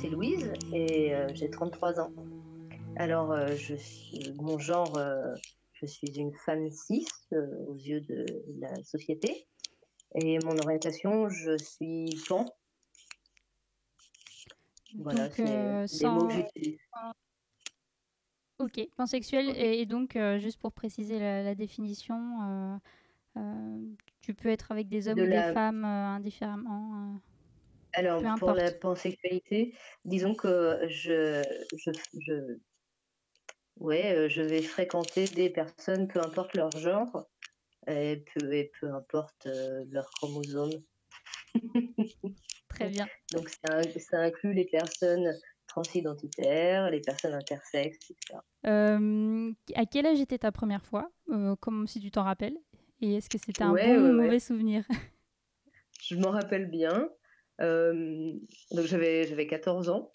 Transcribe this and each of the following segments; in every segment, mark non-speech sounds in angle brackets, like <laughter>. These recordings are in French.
C'est Louise et euh, j'ai 33 ans. Alors, euh, je suis, mon genre, euh, je suis une femme cis euh, aux yeux de la société. Et mon orientation, je suis pan. Voilà, c'est euh, les sans- mots que j'utilise. Ok, pansexuel. Et, et donc, juste pour préciser la, la définition, tu peux être avec des hommes De ou la- des femmes indifféremment. Alors, pour la pansexualité, disons que je, je, je, ouais, euh, je vais fréquenter des personnes, peu importe leur genre, et peu, et peu importe euh, leur chromosome. Très bien. <laughs> Donc, ça, ça inclut les personnes transidentitaires, les personnes intersexes, etc. Euh, à quel âge était ta première fois Euh, Comme si tu t'en rappelles? Et est-ce que c'était un Ouais, bon ou ouais, mauvais souvenir? Je m'en rappelle bien. Euh, donc, j'avais, j'avais 14 ans.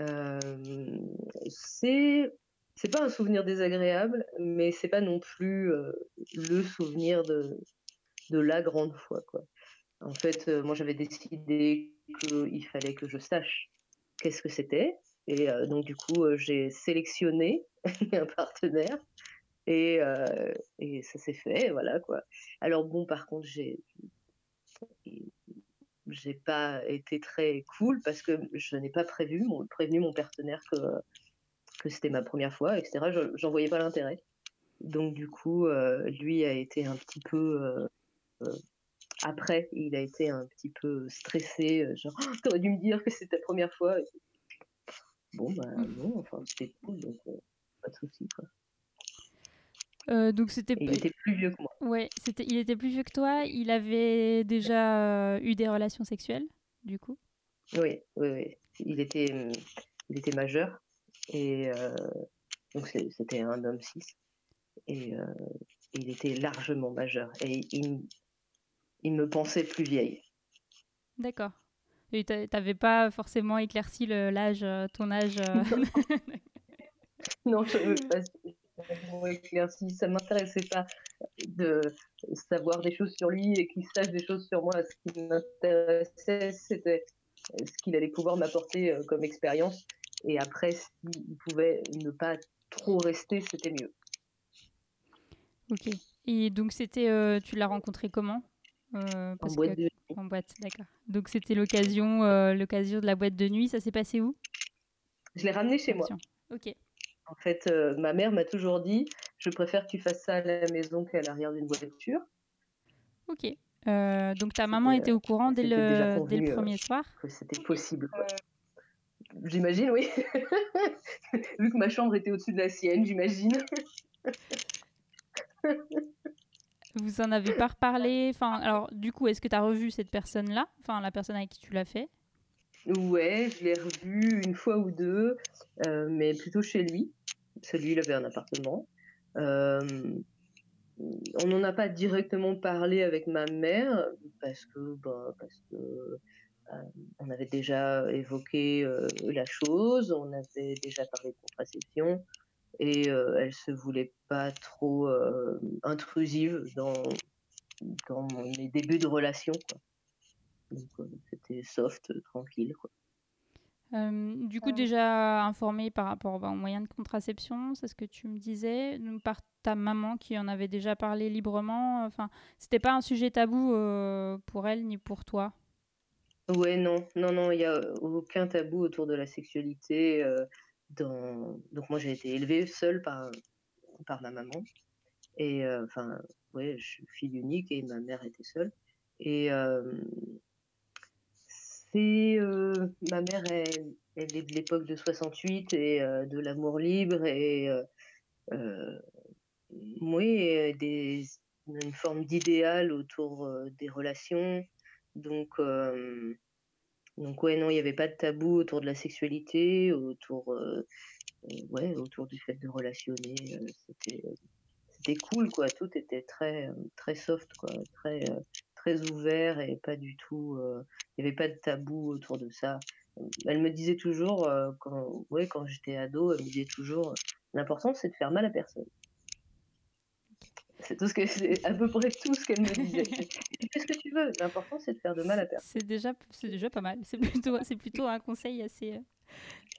Euh, c'est, c'est pas un souvenir désagréable, mais c'est pas non plus euh, le souvenir de, la grande fois, quoi. En fait, moi, j'avais décidé qu'il fallait que je sache qu'est-ce que c'était. Et donc, du coup, j'ai sélectionné <laughs> un partenaire. Et, et ça s'est fait, voilà, quoi. Alors, bon, par contre, j'ai j'ai pas été très cool parce que je n'ai pas prévu, mon, prévenu mon partenaire que, que c'était ma première fois, etc. Je- J'en voyais pas l'intérêt. Donc du coup, euh, lui a été un petit peu euh, euh, après, il a été un petit peu stressé, genre Oh, t'aurais dû me dire que c'était ta première fois. Bon bah non, enfin c'était cool, donc pas de souci quoi. Euh, Donc, c'était. Il était plus vieux que moi. Ouais, c'était. Il était plus vieux que toi. Il avait déjà euh, eu des relations sexuelles, du coup? Oui, oui, oui. Il était, hum, il était majeur et euh, donc c'était un homme cis et il était largement majeur et il, il me pensait plus vieille. D'accord. Et t'a- t'avais pas forcément éclairci l'âge, ton âge. <laughs> Non, je vraiment éclairci. Ça m'intéressait pas de savoir des choses sur lui et qu'il sache des choses sur moi. Ce qui m'intéressait, c'était ce qu'il allait pouvoir m'apporter euh, comme expérience. Et après, s'il pouvait ne pas trop rester, c'était mieux. Ok. Et donc c'était, euh, tu l'as rencontré comment Euh, En boîte que- de En boîte, d'accord. Donc c'était l'occasion, euh, l'occasion de la boîte de nuit. Ça s'est passé où? Je l'ai ramené chez moi. Ok. En fait, euh, ma mère m'a toujours dit je préfère que tu fasses ça à la maison qu'à l'arrière d'une voiture. Ok. Euh, donc ta maman était au courant dès le, dès le convenu, euh, premier soir? C'était possible. J'imagine, oui. <laughs> Vu que ma chambre était au-dessus de la sienne, j'imagine. <laughs> Vous en avez pas reparlé? Enfin, alors du coup, est-ce que tu as revu cette personne-là? Enfin, la personne avec qui tu l'as fait? Ouais, je l'ai revu une fois ou deux, euh, mais plutôt chez lui. Celui, il avait un appartement. Euh, on n'en a pas directement parlé avec ma mère parce que, bah, parce que euh, on avait déjà évoqué la chose, on avait déjà parlé de contraception et elle se voulait pas trop intrusive dans mes débuts de relation. Donc euh, c'était soft, euh, tranquille. Quoi. Euh, du coup, déjà informé par rapport bah, aux moyens de contraception, c'est ce que tu me disais, donc, par ta maman qui en avait déjà parlé librement. Enfin, c'était pas un sujet tabou euh, pour elle ni pour toi? Ouais, non, non, non, il n'y a aucun tabou autour de la sexualité. euh, dans... Donc moi, j'ai été élevée seule par, par ma maman. Et euh, enfin, ouais, je suis fille unique et ma mère était seule. Et euh, c'est euh, ma mère, elle, elle est de l'époque de 68 et euh, de l'amour libre. Et euh, oui, des, une forme d'idéal autour des relations. Donc, donc ouais, non, il n'y avait pas de tabou autour de la sexualité, autour, ouais, autour du fait de relationner. c'était, c'était cool, quoi. Tout était très, très soft, quoi, très, très ouvert et pas du tout. Il n'y avait pas de tabou autour de ça. Elle me disait toujours, quand, ouais, quand j'étais ado, elle me disait toujours, l'important c'est de faire mal à personne. C'est tout ce que c'est à peu près tout ce qu'elle me disait. Fais ce que tu veux. L'important c'est de faire de mal à personne. C'est déjà, c'est déjà pas mal. C'est plutôt, c'est plutôt un conseil assez.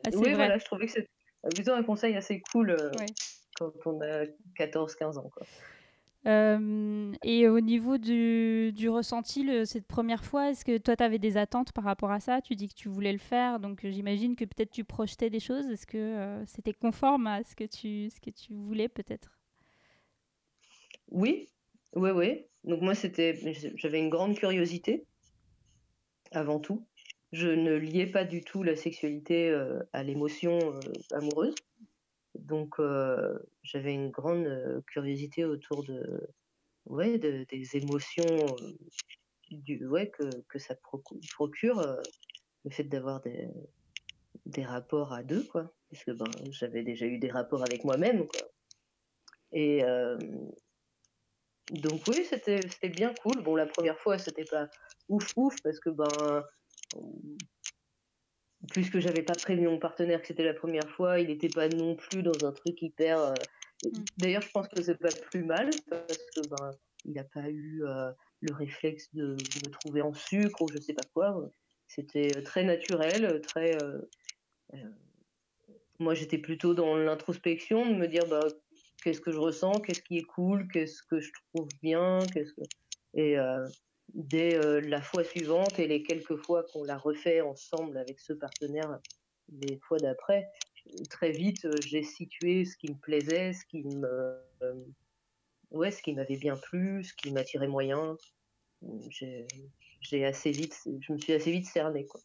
assez oui, voilà, je trouvais que c'est plutôt un conseil assez cool quand on a 14-15 ans, quoi. Et au niveau du, du ressenti, le, cette première fois, est-ce que toi, tu avais des attentes par rapport à ça? Tu dis que tu voulais le faire, donc j'imagine que peut-être tu projetais des choses. Est-ce que c'était conforme à ce que tu, ce que tu voulais peut-être? Oui, oui, oui. Donc moi, c'était, j'avais une grande curiosité, avant tout. Je ne liais pas du tout la sexualité à l'émotion amoureuse. Donc, j'avais une grande curiosité autour de, ouais, des émotions du, ouais, que, que ça procure, le fait d'avoir des, des rapports à deux, quoi. Parce que ben, j'avais déjà eu des rapports avec moi-même. Et donc, oui, c'était bien cool. Bon, la première fois, c'était pas ouf ouf, parce que ben puisque j'avais pas prévenu mon partenaire que c'était la première fois, il n'était pas non plus dans un truc hyper. Euh, mm. D'ailleurs, je pense que c'est pas plus mal parce que ben, il n'a pas eu euh, le réflexe de, me trouver en sucre ou je sais pas quoi. C'était euh, très naturel, très. moi, j'étais plutôt dans l'introspection, de me dire bah, qu'est-ce que je ressens, qu'est-ce qui est cool, qu'est-ce que je trouve bien, qu'est-ce que. Et dès la fois suivante et les quelques fois qu'on l'a refait ensemble avec ce partenaire les fois d'après, très vite j'ai situé ce qui me plaisait, ce qui me ouais, ce qui m'avait bien plu, ce qui m'attirait moyen. J'ai assez vite, je me suis assez vite cerné quoi.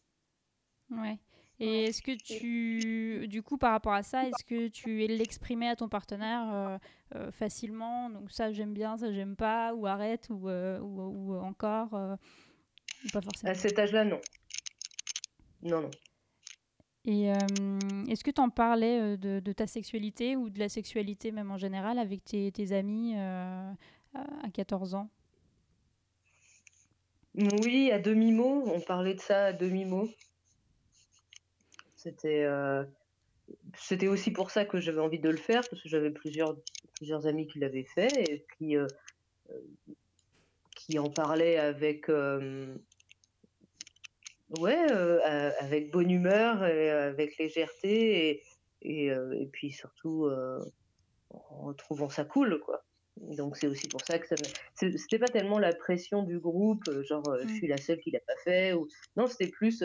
Ouais. Et est-ce que tu, du coup, par rapport à ça, est-ce que tu l'exprimais à ton partenaire euh, euh, facilement? Donc ça, j'aime bien, ça, j'aime pas, ou arrête, ou, euh, ou, encore Pas forcément? À cet âge-là, non. Non, non. Et est-ce que tu en parlais de, de, ta sexualité ou de la sexualité même en général avec tes, tes amis à 14 ans? Oui, à demi-mot. On parlait de ça à demi-mot. C'était euh, c'était aussi pour ça que j'avais envie de le faire parce que j'avais plusieurs plusieurs amis qui l'avaient fait et qui euh, euh, qui en parlaient avec ouais avec bonne humeur et avec légèreté et et, et puis surtout en trouvant ça cool quoi. Donc c'est aussi pour ça que ça c'était pas tellement la pression du groupe genre je mmh. suis la seule qui l'a pas fait ou non c'était plus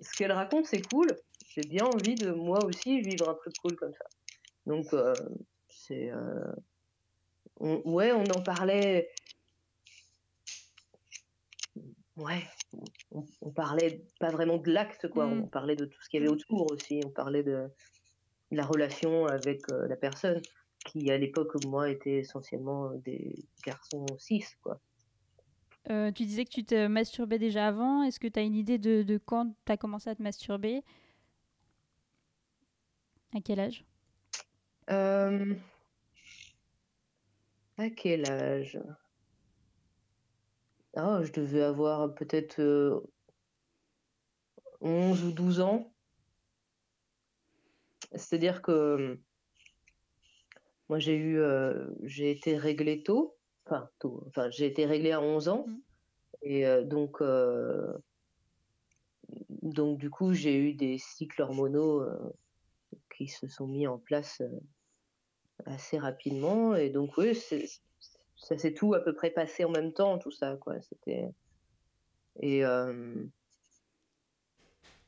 ce qu'elle raconte, c'est cool. J'ai bien envie de moi aussi vivre un truc cool comme ça. Donc, euh, c'est. Euh, ouais, on en parlait. Ouais, on, parlait pas vraiment de l'acte, quoi. Mm. On parlait de tout ce qu'il y avait autour aussi. On parlait de, la relation avec euh, la personne qui, à l'époque, moi, était essentiellement des garçons cis, quoi. Tu disais que tu te masturbais déjà avant. Est-ce que tu as une idée de, quand tu as commencé à te masturber? À quel âge? Euh, À quel âge? Oh, Je devais avoir peut-être 11 euh, ou 12 ans. C'est-à-dire que moi j'ai eu j'ai été réglé tôt. Enfin enfin j'ai été réglée à 11 ans. Mmh. et euh, donc euh, donc du coup j'ai eu des cycles hormonaux euh, qui se sont mis en place assez rapidement. Et donc oui ça s'est tout à peu près passé en même temps tout ça quoi. C'était et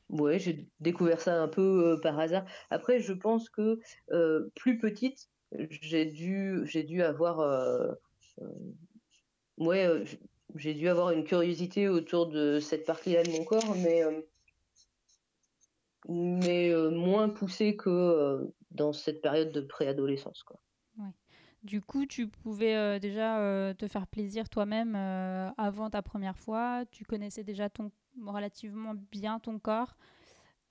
ouais j'ai découvert ça un peu par hasard. Après je pense que plus petite j'ai dû dû avoir euh, ouais, euh, j'ai dû avoir une curiosité autour de cette partie-là de mon corps, mais, euh, mais moins poussée que dans cette période de préadolescence. Quoi. Du coup, tu pouvais déjà te faire plaisir toi-même avant ta première fois. Tu connaissais déjà ton, relativement bien ton corps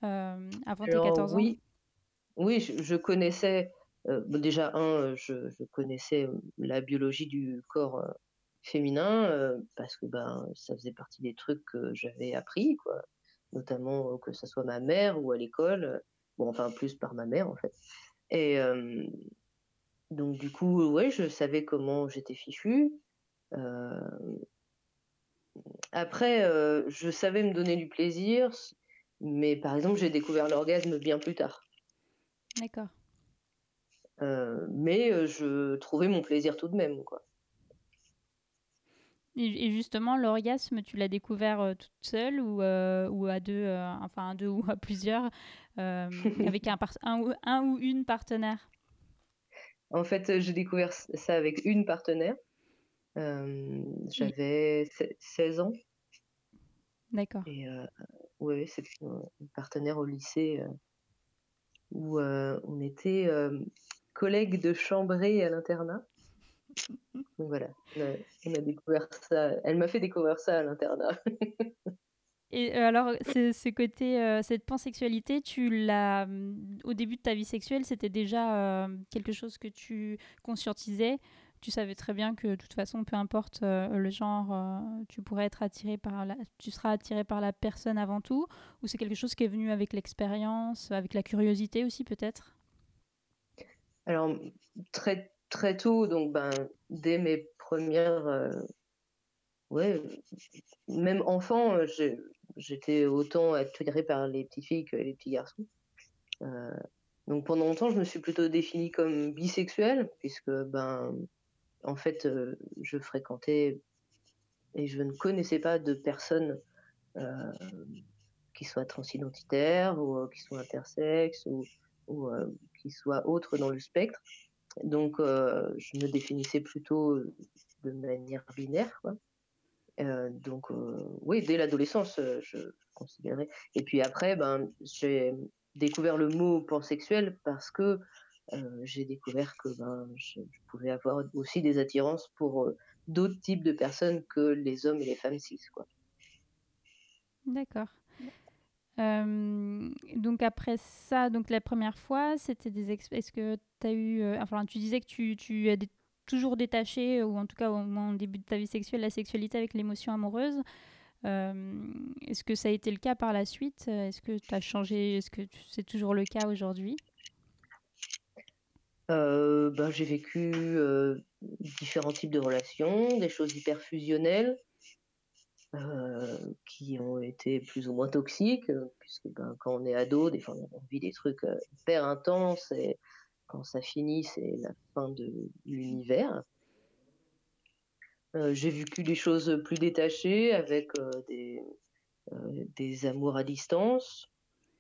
avant tes 14 ans? Oui, oui je, connaissais, déjà, un, je, je, connaissais la biologie du corps féminin parce que ben, ça faisait partie des trucs que j'avais appris, quoi. Notamment que ce soit ma mère ou à l'école. Bon, enfin, plus par ma mère, en fait. Et donc, du coup, ouais, je savais comment j'étais fichue. Après, je savais me donner du plaisir, mais par exemple, j'ai découvert l'orgasme bien plus tard. D'accord. mais je trouvais mon plaisir tout de même, quoi. Et justement, l'orgasme, tu l'as découvert toute seule ou, ou à deux, enfin à deux <laughs> ou à plusieurs, avec un, un, un, ou une partenaire? En fait, j'ai découvert ça avec une partenaire. J'avais 16 ans. D'accord. Et ouais, c'est une partenaire au lycée où on était collègues de chambrée à l'internat. Donc voilà, on a, découvert ça. Elle m'a fait découvrir ça à l'internat. <laughs> Et alors, ce, côté, cette pansexualité, tu l'as au début de ta vie sexuelle, c'était déjà quelque chose que tu conscientisais? Tu savais très bien que de toute façon, peu importe le genre, tu pourrais être attiré par la, tu seras attiré par la personne avant tout, ou c'est quelque chose qui est venu avec l'expérience, avec la curiosité aussi peut-être? Alors très très tôt, donc ben, dès mes premières. Euh, ouais, même enfant, euh, j'étais autant attirée par les petites filles que les petits garçons. Euh, donc pendant longtemps, je me suis plutôt définie comme bisexuelle, puisque ben, en fait, je fréquentais et je ne connaissais pas de personnes qui soient transidentitaires ou qui soient intersexes ou, ou qui soient autres dans le spectre. Donc, euh, je me définissais plutôt euh, de manière binaire. Euh, donc, oui, dès l'adolescence, je considérais. Et puis après, ben, j'ai découvert le mot pansexuel parce que j'ai découvert que ben, je, pouvais avoir aussi des attirances pour d'autres types de personnes que les hommes et les femmes cis. D'accord donc après ça, donc la première fois, c'était des est-ce que tu as eu enfin tu disais que tu, tu es toujours détaché ou en tout cas au moins début de ta vie sexuelle la sexualité avec l'émotion amoureuse. est-ce que ça a été le cas par la suite? Est-ce que tu as changé? Est-ce que c'est toujours le cas aujourd'hui? Ben, j'ai vécu différents types de relations, des choses hyper fusionnelles, euh, qui ont été plus ou moins toxiques, euh, puisque ben, quand on est ado, des fois on vit des trucs euh, hyper intenses et quand ça finit, c'est la fin de l'univers. J'ai vécu des choses plus détachées avec des, des amours à distance,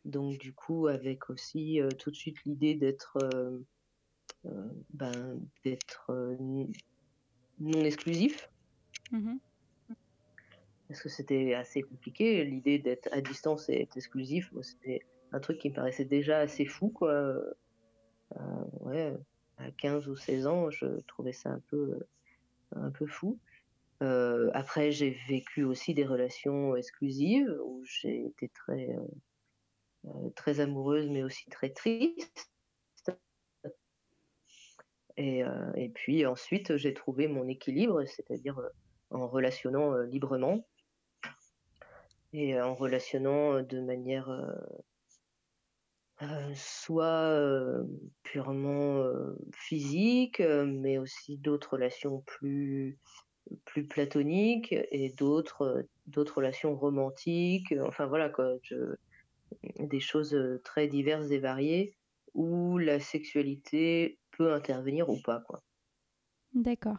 donc du coup avec aussi tout de suite l'idée d'être ben, d'être non exclusif. Mmh parce que c'était assez compliqué. L'idée d'être à distance et être exclusif, c'était un truc qui me paraissait déjà assez fou, quoi. Euh, ouais, à 15 ou 16 ans, je trouvais ça un peu, un peu fou. Euh, après, j'ai vécu aussi des relations exclusives où j'ai été très, euh, très amoureuse, mais aussi très triste. Et, et puis ensuite, j'ai trouvé mon équilibre, c'est-à-dire en relationnant librement et en relationnant de manière soit purement physique, mais aussi d'autres relations plus plus platoniques et d'autres d'autres relations romantiques. Enfin voilà quoi, des choses très diverses et variées où la sexualité peut intervenir ou pas quoi. D'accord.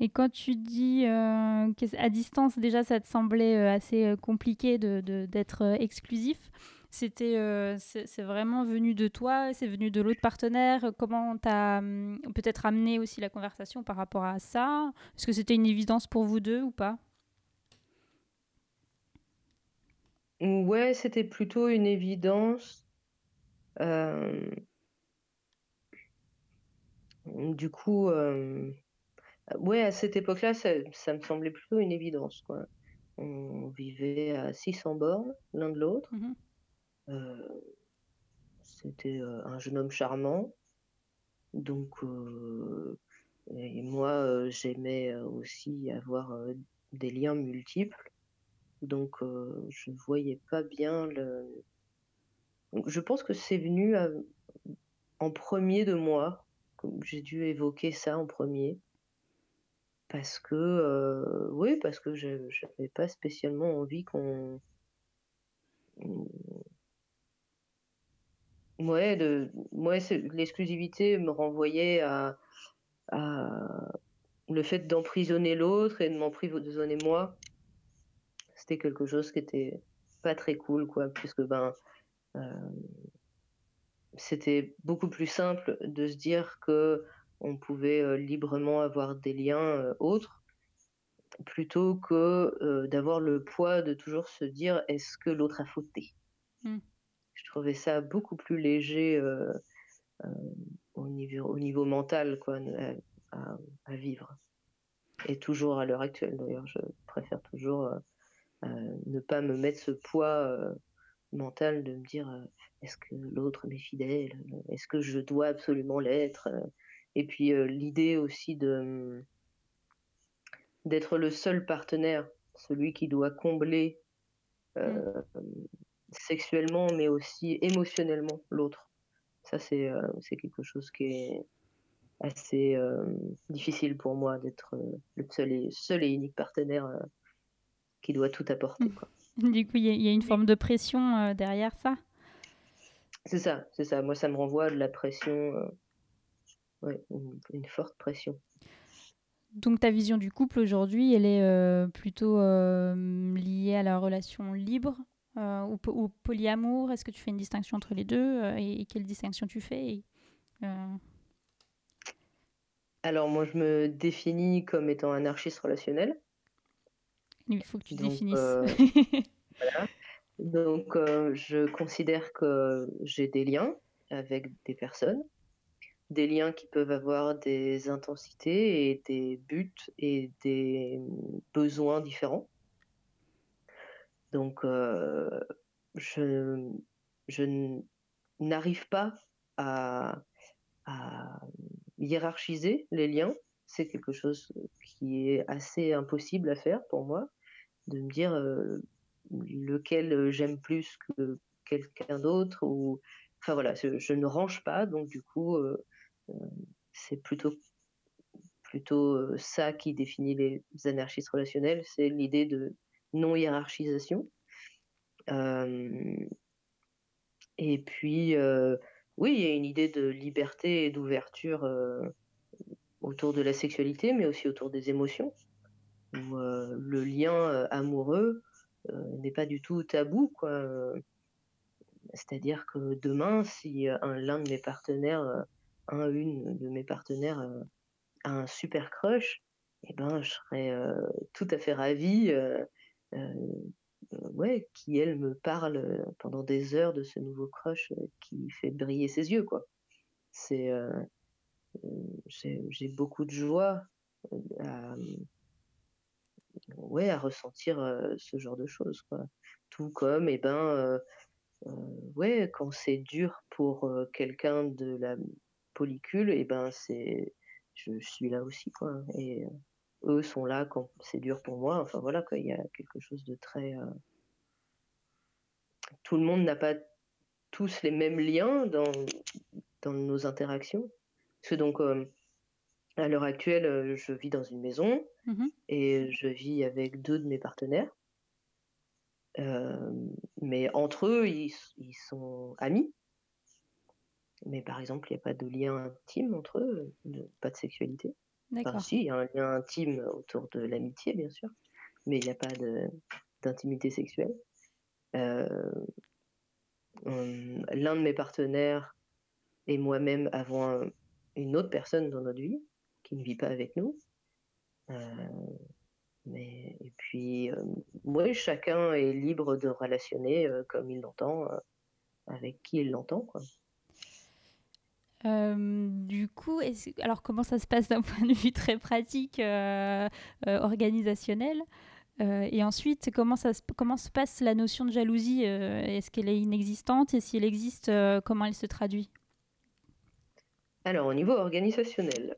Et quand tu dis euh, qu'à distance, déjà, ça te semblait euh, assez euh, compliqué d'être de, d'être exclusif, c'était c'est vraiment venu de toi, c'est venu de l'autre partenaire. Comment t'as hum, peut-être amené aussi la conversation par rapport à ça? Est-ce que c'était une évidence pour vous deux ou pas? Ouais, c'était plutôt une évidence. du coup, ouais, à cette époque-là, ça, ça me semblait plutôt une évidence, quoi. On vivait à 600 bornes l'un de l'autre. Mhm. Euh, C'était euh, un jeune homme charmant. Donc, euh, et moi, j'aimais aussi avoir des liens multiples. Donc, euh, je voyais pas bien le. Donc, je pense que c'est venu à- en premier de moi. J'ai dû évoquer ça en premier. Parce que, euh, oui, parce que je n'avais pas spécialement envie qu'on. Ouais, de, ouais, c'est- l'exclusivité me renvoyait à, à le fait d'emprisonner l'autre et de m'emprisonner moi. C'était quelque chose qui était pas très cool, quoi, puisque ben, euh, c'était beaucoup plus simple de se dire que on pouvait euh, librement avoir des liens euh, autres, plutôt que euh, d'avoir le poids de toujours se dire est-ce que l'autre a fauté? Mm. Je trouvais ça beaucoup plus léger au, niveau, au niveau mental quoi, à, vivre. Et toujours à l'heure actuelle d'ailleurs, je préfère toujours ne pas me mettre ce poids mental de me dire est-ce que l'autre m'est fidèle, est-ce que je dois absolument l'être? Et puis euh, l'idée aussi de d'être le seul partenaire, celui qui doit combler euh, sexuellement, mais aussi émotionnellement l'autre. Ça, c'est euh, c'est quelque chose qui est assez euh, difficile pour moi d'être le seul et, seul et unique partenaire qui doit tout apporter. Quoi. <laughs> Du coup, il y, a- il y a une forme de pression derrière ça? C'est ça, c'est ça. Moi, ça me renvoie à de la pression, ouais, une, une forte pression. Donc ta vision du couple aujourd'hui, elle est euh, plutôt euh, liée à la relation libre euh, ou, ou polyamour? Est-ce que tu fais une distinction entre les deux et, et quelle distinction tu fais Et, Alors, moi, je me définis comme étant anarchiste relationnel. Il faut que tu Donc, définisses. <laughs> Donc, je considère que j'ai des liens avec des personnes, des liens qui peuvent avoir des intensités et des buts et des besoins différents. Donc, euh, je, je n'arrive pas à, hiérarchiser les liens. C'est quelque chose qui est assez impossible à faire pour moi, de me dire euh, lequel j'aime plus que quelqu'un d'autre enfin voilà je, ne range pas donc du coup euh, c'est plutôt euh, ça qui définit les anarchistes relationnels c'est l'idée de non hiérarchisation Euh, et puis euh, oui il y a une idée de liberté et d'ouverture euh, autour de la sexualité mais aussi autour des émotions euh, le lien euh, amoureux euh, n'est pas du tout tabou quoi. Euh, c'est-à-dire que demain si euh, un l'un de mes partenaires euh, un une de mes partenaires euh, a un super crush eh ben je serais euh, tout à fait ravie euh, ouais qui elle me parle pendant des heures de ce nouveau crush qui fait briller ses yeux quoi c'est j'ai beaucoup de joie à ouais, à ressentir ce genre de choses, quoi. Tout comme, eh ben, ouais, quand c'est dur pour quelqu'un de la polycule, eh ben, c'est, je suis là aussi, quoi. Et euh, eux sont là quand c'est dur pour moi. Enfin, voilà, quoi. Il y a quelque chose de très. euh, Tout le monde n'a pas tous les mêmes liens dans, dans nos interactions. Parce que donc, euh, à l'heure actuelle, je vis dans une maison Mhm. et je vis avec deux de mes partenaires. Euh, mais entre eux, ils, ils sont amis. Mais par exemple, il n'y a pas de lien intime entre eux, de- pas de sexualité. Enfin, D'accord. si, il y a un lien intime autour de l'amitié, bien sûr, mais il n'y a pas de- d'intimité sexuelle. Euh, L'un de mes partenaires et moi-même avons un- une autre personne dans notre vie qui ne vit pas avec nous. Euh, mais, et puis, euh, chacun est libre de relationner comme il l'entend, avec qui il l'entend. quoi. Du coup, alors comment ça se passe d'un <laughs> point de vue très pratique, organisationnel Et ensuite, comment, ça se, comment se passe la notion de jalousie Est-ce qu'elle est inexistante Et si elle existe, comment elle se traduit? Alors, au niveau organisationnel,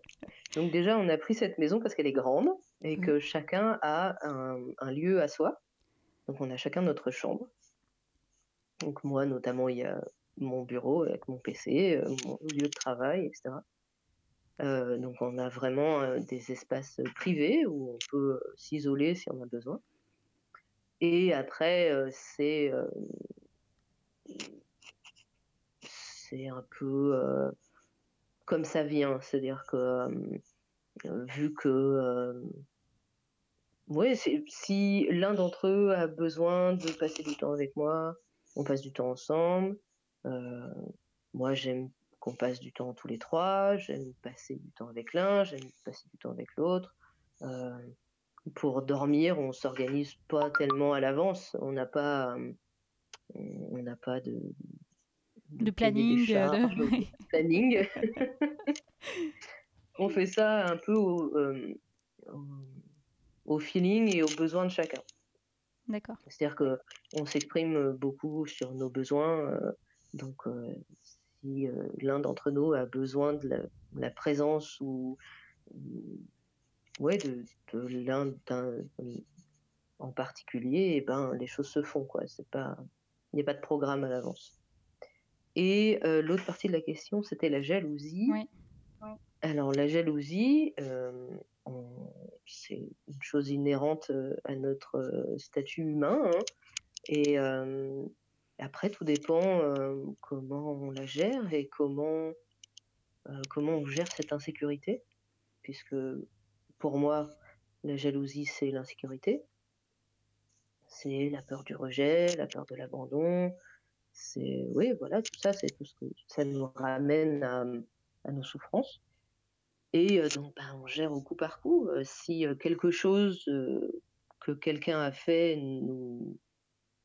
donc déjà, on a pris cette maison parce qu'elle est grande et mmh. que chacun a un, lieu à soi. Donc, on a chacun notre chambre. Donc, moi, notamment, il y a mon bureau avec mon PC, euh, mon lieu de travail, etc. Euh, donc, on a vraiment euh, des espaces privés où on peut s'isoler si on a besoin. Et après, c'est un peu comme ça vient, c'est-à-dire que vu que si l'un d'entre eux a besoin de passer du temps avec moi, on passe du temps ensemble. Moi, j'aime qu'on passe du temps tous les trois. J'aime passer du temps avec l'un, j'aime passer du temps avec l'autre. pour dormir, on s'organise pas tellement à l'avance. On n'a pas, on n'a pas de, de, planning. De... <laughs> planning. <laughs> on fait ça un peu au, au feeling et aux besoins de chacun. D'accord. C'est-à-dire que on s'exprime beaucoup sur nos besoins. Euh, donc, euh, si euh, l'un d'entre nous a besoin de la, présence ou, ouais, de, l'un en particulier, et eh ben les choses se font quoi. C'est pas, il n'y a pas de programme à l'avance. Et l'autre partie de la question, c'était la jalousie. Oui. Alors la jalousie, c'est une chose inhérente à notre statut humain. Hein, et après, tout dépend comment on la gère et comment, comment on gère cette insécurité. Puisque pour moi, la jalousie, c'est l'insécurité. C'est la peur du rejet, la peur de l'abandon. C'est, oui, voilà, tout ça, c'est tout ce que ça nous ramène à nos souffrances. Et donc, ben, on gère au coup par coup. si quelque chose que quelqu'un a fait nous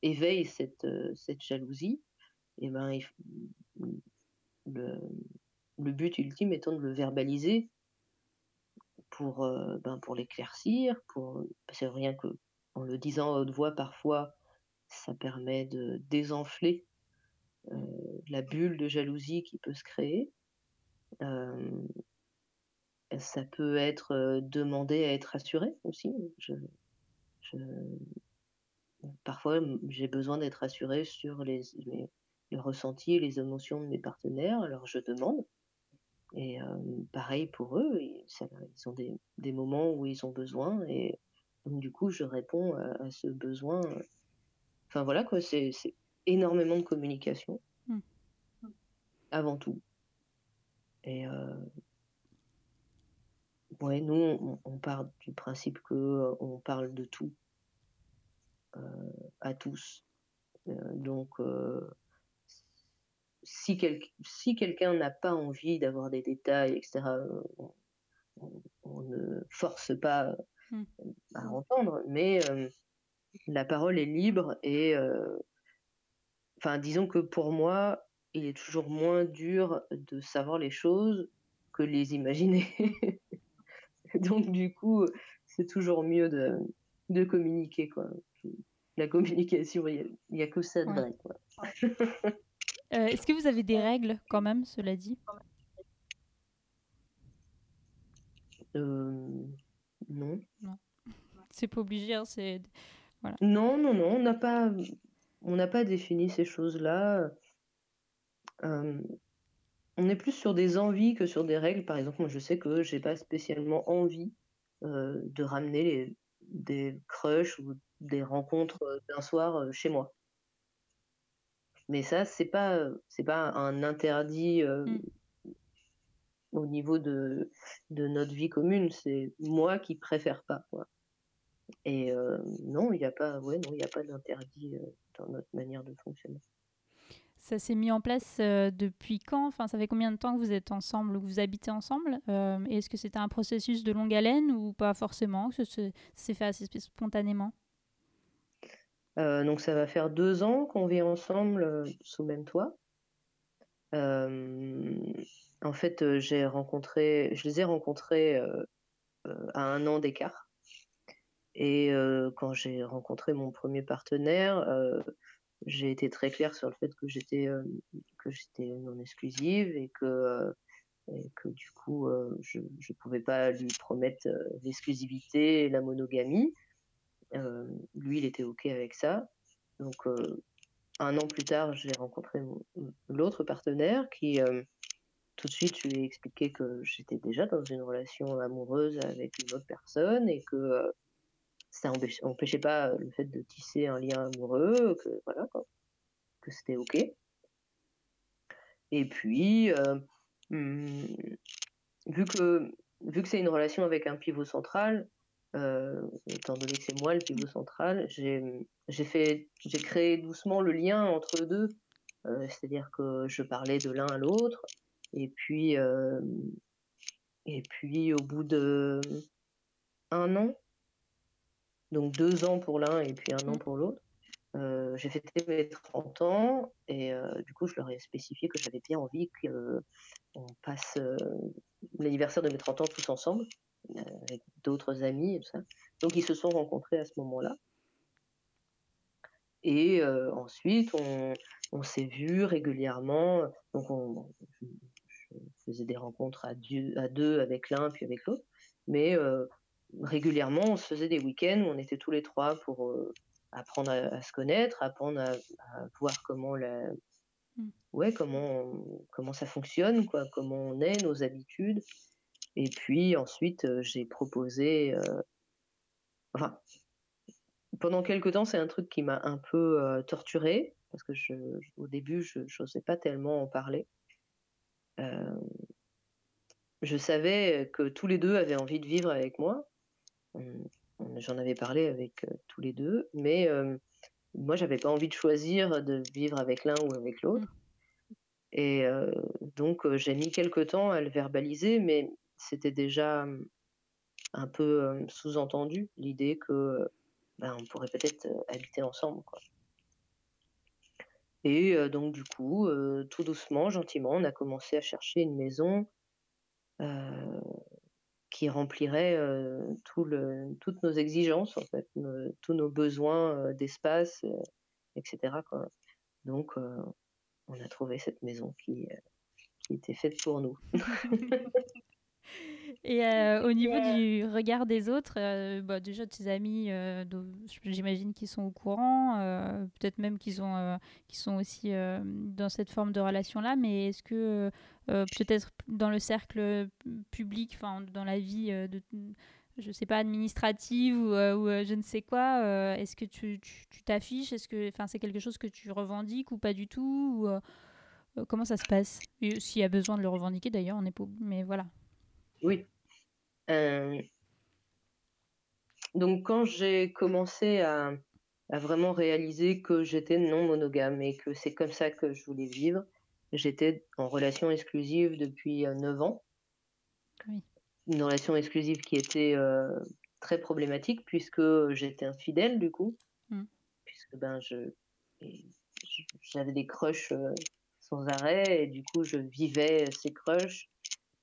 éveille cette, cette jalousie, et ben, le, but ultime étant de le verbaliser pour, ben, pour l'éclaircir, pour, c'est rien que en le disant à haute voix parfois, ça permet de désenfler la bulle de jalousie qui peut se créer ça peut être demander à être assuré aussi. Parfois, j'ai besoin d'être assuré sur les, les, ressentis et les émotions de mes partenaires, alors je demande. Et pareil pour eux, ils, ont des, des, moments où ils ont besoin, et donc du coup, je réponds à, ce besoin. Enfin voilà, quoi, c'est énormément de communication, mmh. avant tout. Et Ouais, nous, on, part du principe que euh, on parle de tout euh, à tous. Euh, donc, si, si quelqu'un n'a pas envie d'avoir des détails, etc., on, ne force pas mmh. à entendre, mais la parole est libre et, enfin, disons que pour moi, il est toujours moins dur de savoir les choses que les imaginer. <laughs> Donc, du coup, c'est toujours mieux de, de communiquer, quoi. <laughs> La communication, il n'y a, que ça de vrai. Euh, est-ce que vous avez des règles, quand même, cela dit? Euh, Non. Non. C'est pas obligé, hein, c'est... Voilà. Non, non, non, on n'a pas, on n'a pas défini ces choses-là. Euh, on est plus sur des envies que sur des règles. Par exemple, moi, je sais que j'ai pas spécialement envie de ramener des crushs ou des rencontres d'un soir chez moi. Mais ça, c'est pas c'est pas un interdit mm. au niveau de, de notre vie commune. C'est moi qui préfère pas. Quoi. Et non, il n'y a pas ouais non il a pas d'interdit dans notre manière de fonctionner. Ça s'est mis en place depuis quand? Enfin, ça fait combien de temps que vous êtes ensemble ou que vous habitez ensemble Est-ce que c'était un processus de longue haleine ou pas forcément? Que ça s'est fait assez spontanément? Donc, ça va faire deux ans qu'on vit ensemble sous le même toit. en fait, j'ai rencontré, je les ai rencontrés à un an d'écart. Et quand j'ai rencontré mon premier partenaire, j'ai été très claire sur le fait que j'étais que j'étais non exclusive et que et que du coup je ne pouvais pas lui promettre l'exclusivité et la monogamie. Lui, il était ok avec ça. Donc un an plus tard, j'ai rencontré l'autre partenaire qui tout de suite, lui ai expliqué que j'étais déjà dans une relation amoureuse avec une autre personne et que ça n'empêchait pas le fait de tisser un lien amoureux, que voilà, que c'était ok. Et puis, hmm, vu que vu que c'est une relation avec un pivot central, étant donné que c'est moi le pivot central, j'ai fait j'ai créé doucement le lien entre eux deux. C'est-à-dire que je parlais de l'un à l'autre, et puis et puis au bout de un an, donc deux ans pour l'un et puis un an mmh. pour l'autre. Euh, j'ai fêté mes 30 ans et euh, du coup je leur ai spécifié que j'avais bien envie qu'on passe euh, l'anniversaire de mes 30 ans tous ensemble avec d'autres amis et tout ça. Donc ils se sont rencontrés à ce moment-là. Et ensuite on, on s'est vus régulièrement. Donc on, je faisais des rencontres à, à deux avec l'un puis avec l'autre. Mais régulièrement, on se faisait des week-ends où on était tous les trois pour euh, apprendre à, se connaître, apprendre à, voir comment la, mmh. ouais, comment, comment ça fonctionne, quoi, comment on est, nos habitudes. Et puis ensuite, euh, j'ai proposé, euh, enfin, pendant quelques temps, c'est un truc qui m'a un peu torturé parce que je, au début, je n'osais pas tellement en parler. je savais que tous les deux avaient envie de vivre avec moi, J'en avais parlé avec tous les deux, mais moi, j'avais pas envie de choisir de vivre avec l'un ou avec l'autre. Et donc, j'ai mis quelques temps à le verbaliser, mais c'était déjà un peu sous-entendu l'idée que ben, on pourrait peut-être habiter ensemble. Quoi. Et donc, du coup, tout doucement, gentiment, on a commencé à chercher une maison qui remplirait tout le, toutes nos exigences, en fait, tous nos besoins d'espace, etc. Quoi. Donc, on a trouvé cette maison qui, qui était faite pour nous. <laughs> <laughs> <laughs> Et au niveau du regard des autres, bah, déjà tes amis, j'imagine qu'ils sont au courant, peut-être même qu'ils sont, sont aussi dans cette forme de relation-là, mais est-ce que peut-être dans le cercle public, dans la vie de je sais pas, administrative ou, je ne sais quoi, est-ce que tu t'affiches? Est-ce que c'est quelque chose que tu revendiques ou pas du tout ou, Comment ça se passe? S'il y a besoin de le revendiquer d'ailleurs, on est pas... Mais voilà. Oui. Euh, donc quand j'ai commencé à, vraiment réaliser que j'étais non monogame et que c'est comme ça que je voulais vivre, j'étais en relation exclusive depuis 9 euh, ans. Une relation exclusive qui était euh, très problématique puisque j'étais infidèle du coup. Mmh. Puisque ben je j'avais des crushs sans arrêt et du coup je vivais ces crushs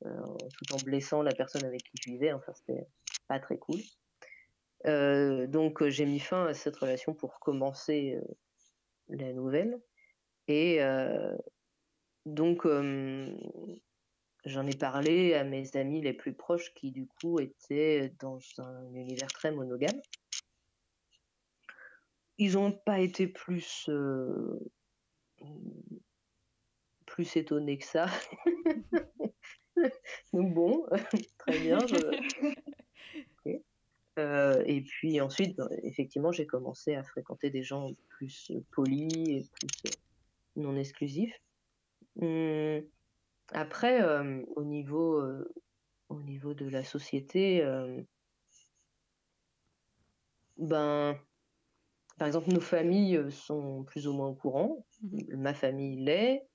tout en blessant la personne avec qui je vivais. Enfin, c'était pas très cool. Euh, donc, j'ai mis fin à cette relation pour commencer euh, la nouvelle. Et donc, j'en ai parlé à mes amis les plus proches qui, du coup, étaient dans un univers très monogame. Ils n'ont pas été plus plus étonnés que ça. <laughs> <laughs> Donc bon, <laughs> très bien. <laughs> Euh, et puis ensuite, bah, effectivement, j'ai commencé à fréquenter des gens plus polis et plus euh, non exclusifs. Hum, après, euh, au, niveau, au niveau de la société, ben, par exemple, nos familles sont plus ou moins au courant. Mmh Ma famille l'est,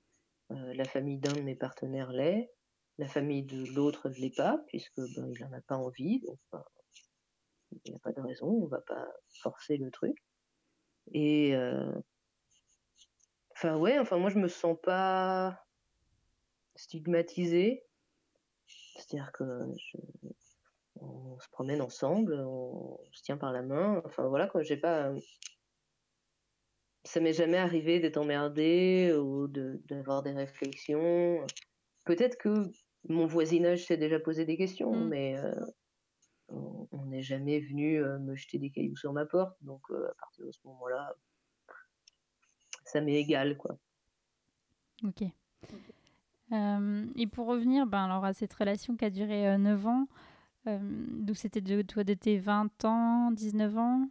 la famille d'un de mes partenaires l'est. La famille de l'autre ne l'est pas, puisque ben, il n'en a pas envie, donc ben, il n'y a pas de raison, on va pas forcer le truc. Et euh, enfin ouais, enfin moi je me sens pas stigmatisé. C'est-à-dire que on se promène ensemble, on, se tient par la main. Enfin voilà, quoi, j'ai pas. Ça m'est jamais arrivé d'être emmerdé ou d'avoir des réflexions. Peut-être que mon voisinage s'est déjà posé des questions, Mm. mais euh, on n'est jamais venu euh, me jeter des cailloux sur ma porte. Donc euh, à partir de ce moment-là, ça m'est égal, quoi. Ok. Euh, et pour revenir ben, alors, à cette relation qui a duré euh, 9 ans, euh, donc c'était de, toi de tes 20 ans, 19 ans,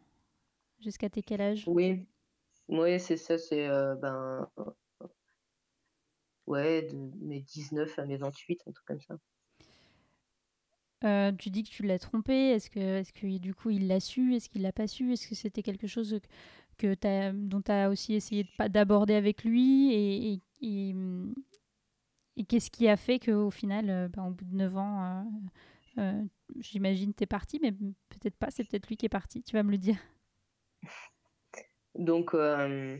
jusqu'à tes quel âge? Oui, oui, c'est ça, c'est ben ouais, de mes 19 à mes 28, un truc comme ça. Euh, tu dis que tu l'as trompé. Est-ce que, est-ce que du coup il l'a su? Est-ce qu'il l'a pas su? Est-ce que c'était quelque chose que, que t'as- dont tu as aussi essayé d'aborder avec lui? Et, et, et, et qu'est-ce qui a fait qu'au final, euh, ben, au bout de 9 ans, euh, euh, j'imagine t'es parti, mais peut-être pas, c'est peut-être lui qui est parti, tu vas me le dire. Donc, euh,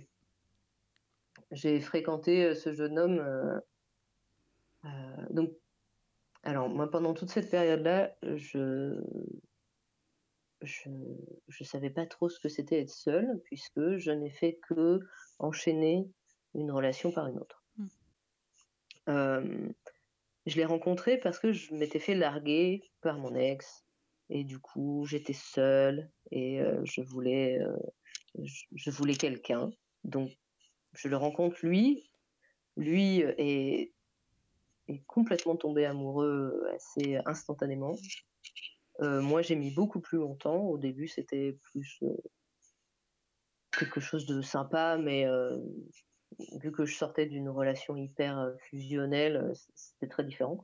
j'ai fréquenté euh, ce jeune homme. euh, euh, donc, alors, moi, pendant toute cette période-là, je je je savais pas trop ce que c'était être seule, puisque je n'ai fait que enchaîner une relation par une autre. Mm. Euh, je l'ai rencontré parce que je m'étais fait larguer par mon ex, et du coup, j'étais seule et euh, je voulais euh, je, je voulais quelqu'un. Donc, je le rencontre lui. Lui euh, est, complètement tombé amoureux assez instantanément. Euh, moi, j'ai mis beaucoup plus longtemps. Au début, c'était plus euh, quelque chose de sympa, mais euh, vu que je sortais d'une relation hyper euh, fusionnelle, euh, c'était très différent.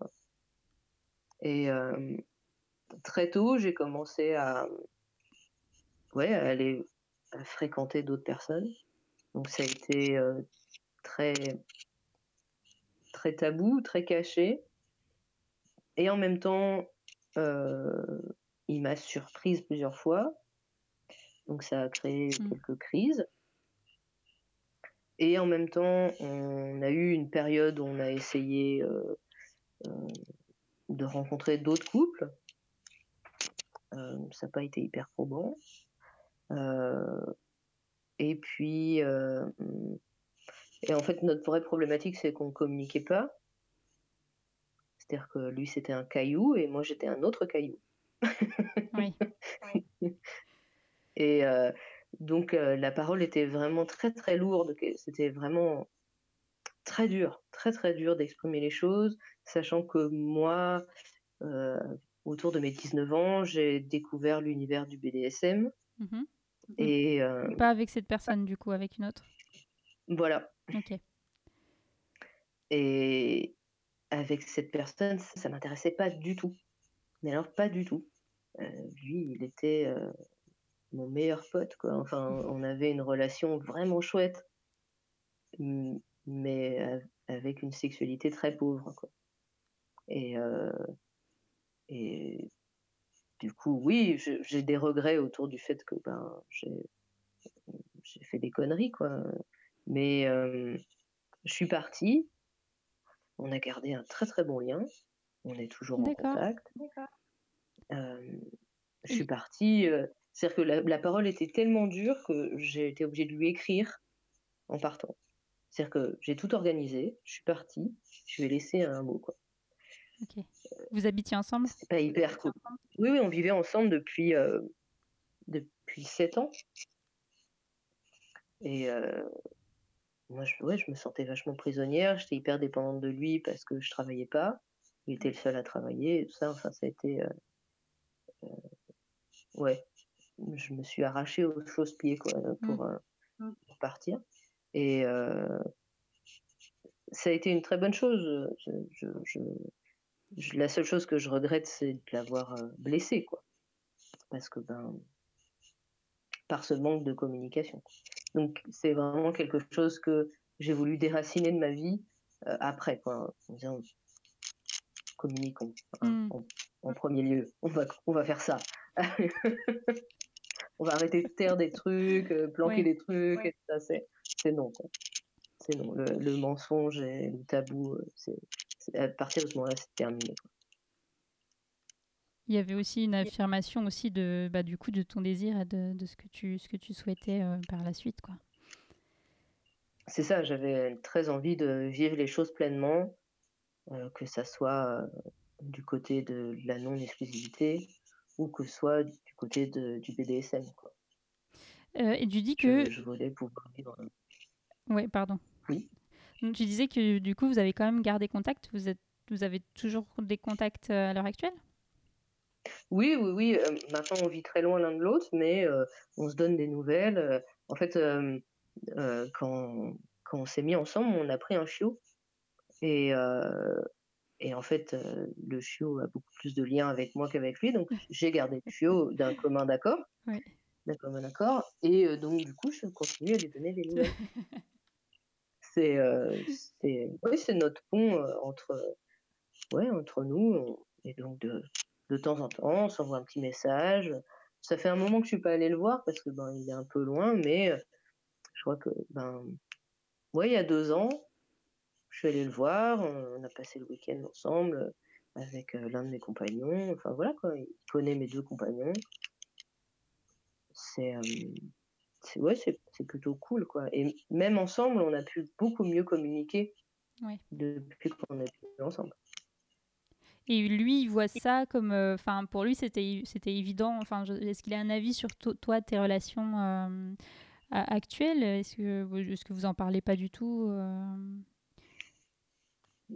Et euh, très tôt, j'ai commencé à, aller fréquenter d'autres personnes. Donc ça a été euh, très très tabou, très caché. Et en même temps, euh, il m'a surprise plusieurs fois. Donc ça a créé Mm. quelques crises. Et en même temps, on a eu une période où on a essayé euh, de rencontrer d'autres couples. Ça n'a pas été hyper probant. Euh, et puis, euh, et en fait, notre vraie problématique, c'est qu'on communiquait pas. C'est-à-dire que lui, c'était un caillou et moi, j'étais un autre caillou. Oui. <laughs> Et euh, donc, euh, la parole était vraiment très, très lourde. C'était vraiment très dur, très, très dur d'exprimer les choses, sachant que moi, autour de mes 19 ans, j'ai découvert l'univers du BDSM. Mhm. Et euh, Pas avec cette personne, du coup, avec une autre? voilà. Ok. Et avec cette personne, ça, ça m'intéressait pas du tout. Mais alors, pas du tout. Euh, lui, il était euh, mon meilleur pote, quoi. Enfin, on avait une relation vraiment chouette, mais a- avec une sexualité très pauvre, quoi. Et, et du coup, oui, j'ai des regrets autour du fait que ben, j'ai fait des conneries, quoi. Mais euh, je suis partie. On a gardé un très très bon lien. On est toujours en contact. Euh, je suis partie. euh, C'est-à-dire que la, la parole était tellement dure que j'ai été obligée de lui écrire en partant. C'est-à-dire que j'ai tout organisé. Je suis partie. Je lui ai laissé un mot. Quoi. Vous habitiez ensemble? C'est pas hyper cool. Oui, oui, on vivait ensemble depuis euh, depuis sept ans. Et euh, moi, je, ouais, je me sentais vachement prisonnière. J'étais hyper dépendante de lui parce que je travaillais pas. Il était le seul à travailler et tout ça. Enfin, ça a été. euh, ouais. Je me suis arrachée aux chausse-pieds quoi, pour, euh, pour partir. Et ça a été une très bonne chose. Je, je, je- je- la seule chose que je regrette, c'est de l'avoir euh, blessé, quoi. Parce que, ben, par ce manque de communication. Donc, c'est vraiment quelque chose que j'ai voulu déraciner de ma vie euh, après, quoi, en disant communiquons hein, Mm. en, en premier lieu. On va, on va faire ça. <laughs> on va arrêter de taire des trucs, euh, planquer Oui. des trucs, et tout ça, c'est, non, quoi. C'est non. Le, le mensonge et le tabou, c'est, à partir de ce moment-là, c'est terminé. Il y avait aussi une affirmation aussi de, bah, du coup, de ton désir et de, de ce, que tu, ce que tu souhaitais euh, par la suite, quoi. C'est ça, j'avais très envie de vivre les choses pleinement, euh, que ça soit euh, du côté de la non-exclusivité ou que ce soit du côté de, du BDSM. Quoi. et tu dis que... Je, je voulais pouvoir vivre. Oui, pardon. Oui. Donc, tu disais que du coup, vous avez quand même gardé contact. Vous, êtes, vous avez toujours des contacts à l'heure actuelle? Oui, oui, oui. euh, maintenant, on vit très loin l'un de l'autre, mais euh, on se donne des nouvelles. euh. en fait, euh, euh, quand, quand on s'est mis ensemble, on a pris un chiot. Et, euh, et en fait, euh, le chiot a beaucoup plus de liens avec moi qu'avec lui. Donc, <laughs> j'ai gardé le chiot d'un commun d'accord. Oui. D'un commun accord. Et euh, donc, du coup, je continue à lui donner des <laughs> nouvelles. C'est euh, oui, notre pont euh, entre, ouais, entre nous. Et donc, de, de temps en temps, on s'envoie un petit message. Ça fait un moment que je suis pas allée le voir parce que ben, il est un peu loin, mais euh, je crois que, ben, ouais, il y a deux ans, je suis allée le voir. On, a passé le week-end ensemble euh, avec euh, l'un de mes compagnons. Enfin, voilà, quoi. Il connaît mes deux compagnons. Euh, c'est, ouais, c'est, c'est plutôt cool, quoi. Et même ensemble, on a pu beaucoup mieux communiquer depuis qu'on est ensemble. Et lui, il voit ça comme, euh, enfin, pour lui, c'était c'était évident. Enfin, est-ce qu'il a un avis sur to- toi, tes relations euh, actuelles? Est-ce que, est-ce que vous en parlez pas du tout euh?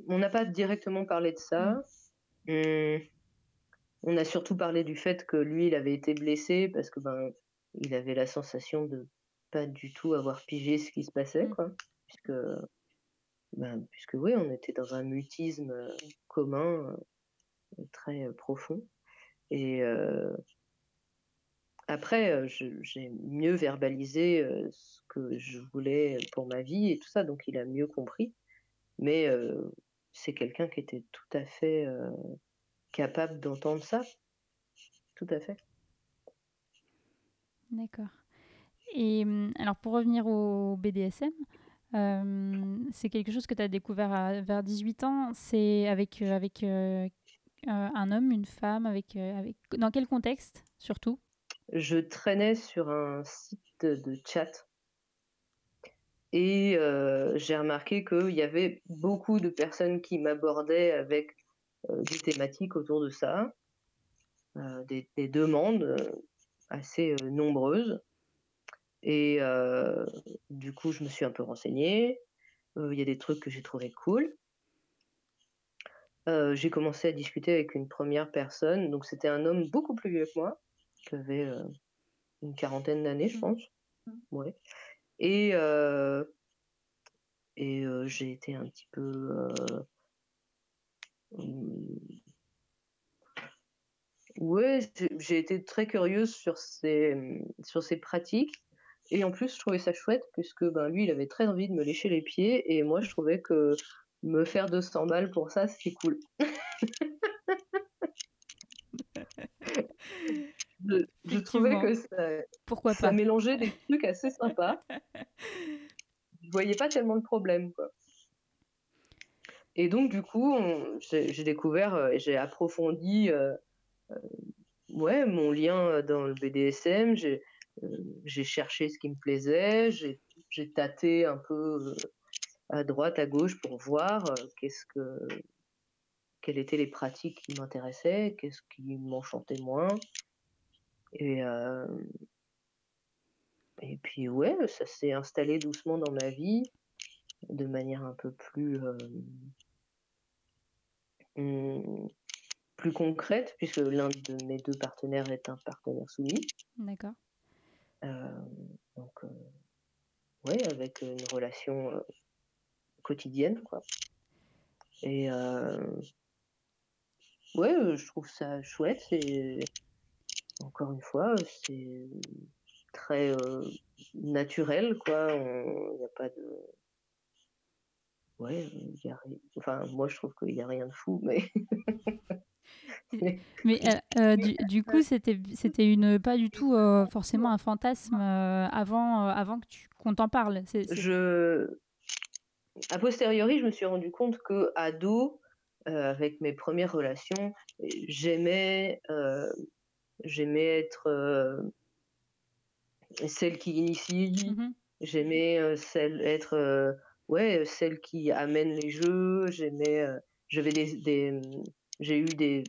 On n'a pas directement parlé de ça. Hum, on a surtout parlé du fait que lui, il avait été blessé parce que ben, il avait la sensation de pas du tout avoir pigé ce qui se passait, Mm. quoi. Puisque, ben, puisque oui, on était dans un mutisme euh, commun euh, très euh, profond. Et euh, après, j'ai mieux verbalisé ce que je voulais pour ma vie et tout ça, donc il a mieux compris. Mais euh, c'est quelqu'un qui était tout à fait euh, capable d'entendre ça. Tout à fait. D'accord. Et hum, alors, pour revenir au BDSM, euh, c'est quelque chose que tu as découvert vers 18 ans? C'est avec, euh, avec euh, euh, un homme, une femme, avec, avec... Dans quel contexte, surtout? Je traînais sur un site de chat et j'ai remarqué qu'il y avait beaucoup de personnes qui m'abordaient avec des thématiques autour de ça, des, des demandes assez nombreuses. Et du coup, je me suis un peu renseignée. Il y a des trucs que j'ai trouvé cool. Euh, j'ai commencé à discuter avec une première personne. Donc, c'était un homme beaucoup plus vieux que moi, qui avait euh, une quarantaine d'années, je pense. Ouais. Et, euh, et j'ai été un petit peu. Ouais, j'ai- été très curieuse sur ses, sur ses pratiques. Et en plus, je trouvais ça chouette, puisque ben, lui, il avait très envie de me lécher les pieds. Et moi, je trouvais que me faire 200 balles pour ça, c'est cool. <laughs> je, je trouvais que ça, Pourquoi ça mélangeait des <laughs> trucs assez sympas. Je voyais pas tellement le problème, quoi. Et donc, du coup, j'ai découvert euh, et j'ai approfondi euh, ouais, mon lien euh, dans le BDSM. J'ai euh, j'ai cherché ce qui me plaisait. J'ai tâté un peu euh, à droite, à gauche pour voir qu'est-ce que quelles étaient les pratiques qui m'intéressaient, qu'est-ce qui m'enchantait moins. Et, euh, et puis ouais, ça s'est installé doucement dans ma vie de manière un peu plus euh, hum, plus concrète, puisque l'un de mes deux partenaires est un partenaire soumis. D'accord. Euh, donc euh, ouais, avec une relation euh, quotidienne, quoi. Et euh, ouais, euh, je trouve ça chouette. C'est encore une fois, c'est très euh, naturel, quoi. Il n'y a pas de ouais, il y a enfin moi je trouve qu'il n'y a rien de fou, mais <laughs> Mais <laughs> euh, euh, du, <laughs> du coup, c'était c'était une pas du tout euh, forcément un fantasme euh, avant euh, avant que tu qu'on t'en parle. Je a posteriori, je me suis rendu compte que ado, euh, avec mes premières relations, j'aimais euh, j'aimais être euh, celle qui initie, Mhm. j'aimais euh, celle être euh, ouais celle qui amène les jeux, j'aimais euh, j'avais des, des j'ai eu des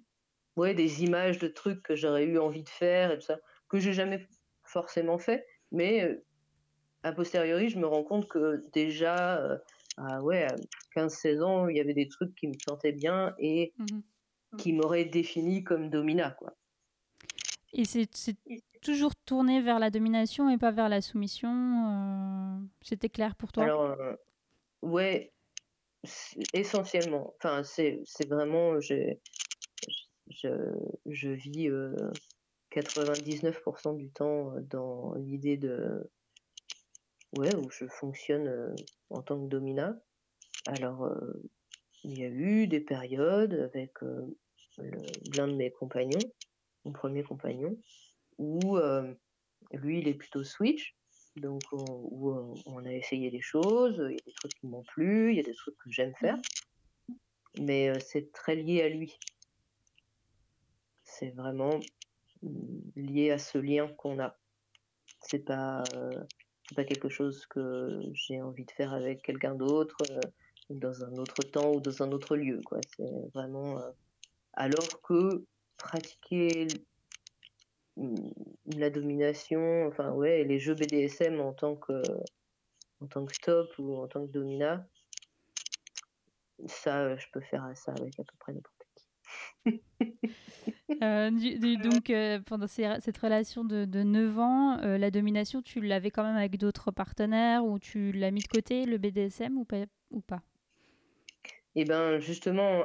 ouais des images de trucs que j'aurais eu envie de faire et tout ça que j'ai jamais forcément fait, mais euh, a posteriori je me rends compte que déjà euh, ah ouais à 15-16 ans il y avait des trucs qui me sentaient bien et Mhm. qui m'auraient défini comme domina quoi. Et c'est toujours tourné vers la domination et pas vers la soumission. euh, C'était clair pour toi? Alors, euh, ouais, essentiellement. Enfin, c'est c'est vraiment, j'ai- je, vis euh, 99% du temps euh, dans l'idée de, ouais, où je fonctionne euh, en tant que domina. Alors, euh, il y a eu des périodes avec euh, l'un de mes compagnons, mon premier compagnon, où euh, lui, il est plutôt switch. Donc, on- où on, a essayé des choses, il y a des trucs qui m'ont plu, il y a des trucs que j'aime faire, mais euh, c'est très lié à lui. C'est vraiment lié à ce lien qu'on a. C'est pas, euh, pas quelque chose que j'ai envie de faire avec quelqu'un d'autre, euh, dans un autre temps ou dans un autre lieu, quoi. C'est vraiment. euh, alors que pratiquer la domination, enfin ouais, les jeux BDSM en tant que en tant que top ou en tant que domina, ça, je peux faire ça avec à peu près n'importe. <laughs> Euh, donc, euh, pendant cette relation de, de 9 ans, euh, la domination, tu l'avais quand même avec d'autres partenaires ou tu l'as mis de côté, le BDSM ou pas, ou pas? Et ben justement,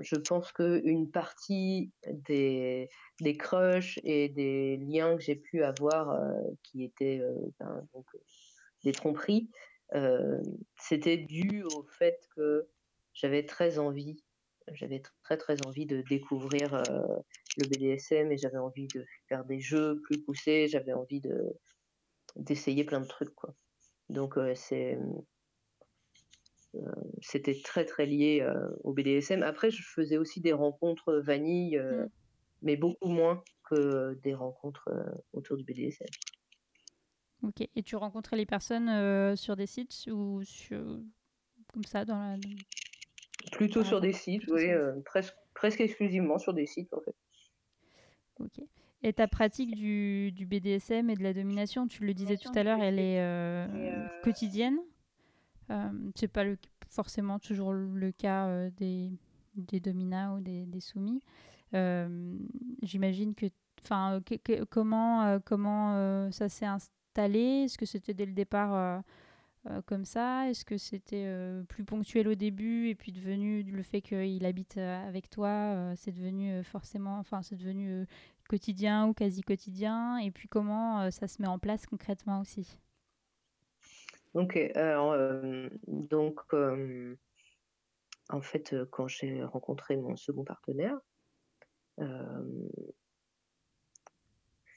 je pense que une partie des, des crushs et des liens que j'ai pu avoir, qui étaient ben, des tromperies, c'était dû au fait que j'avais très envie, j'avais très très envie de découvrir euh, le BDSM et j'avais envie de faire des jeux plus poussés, j'avais envie de d'essayer plein de trucs quoi. Donc euh, c'est c'était très très lié euh, au BDSM. Après, je faisais aussi des rencontres vanille, euh, Mm. mais beaucoup moins que des rencontres euh, autour du BDSM. Ok. Et tu rencontrais les personnes euh, sur des sites ou sur... comme ça dans la... Plutôt sur des exemple, sites, oui, euh, presque, presque exclusivement sur des sites en fait. Ok. Et ta pratique du, du BDSM et de la domination, tu le disais tout à l'heure, elle est euh, quotidienne. Euh, c'est pas le, forcément toujours le cas euh, des, des dominas ou des, des soumis. Euh, J'imagine que, enfin, comment euh, comment euh, ça s'est installé? Est-ce que c'était dès le départ euh, euh, comme ça? Est-ce que c'était euh, plus ponctuel au début et puis devenu le fait qu'il habite euh, avec toi, euh, c'est devenu euh, forcément, enfin, c'est devenu euh, quotidien ou quasi quotidien? Et puis comment euh, ça se met en place concrètement aussi? Ok, alors, euh, donc, euh, en fait, euh, quand j'ai rencontré mon second partenaire, euh,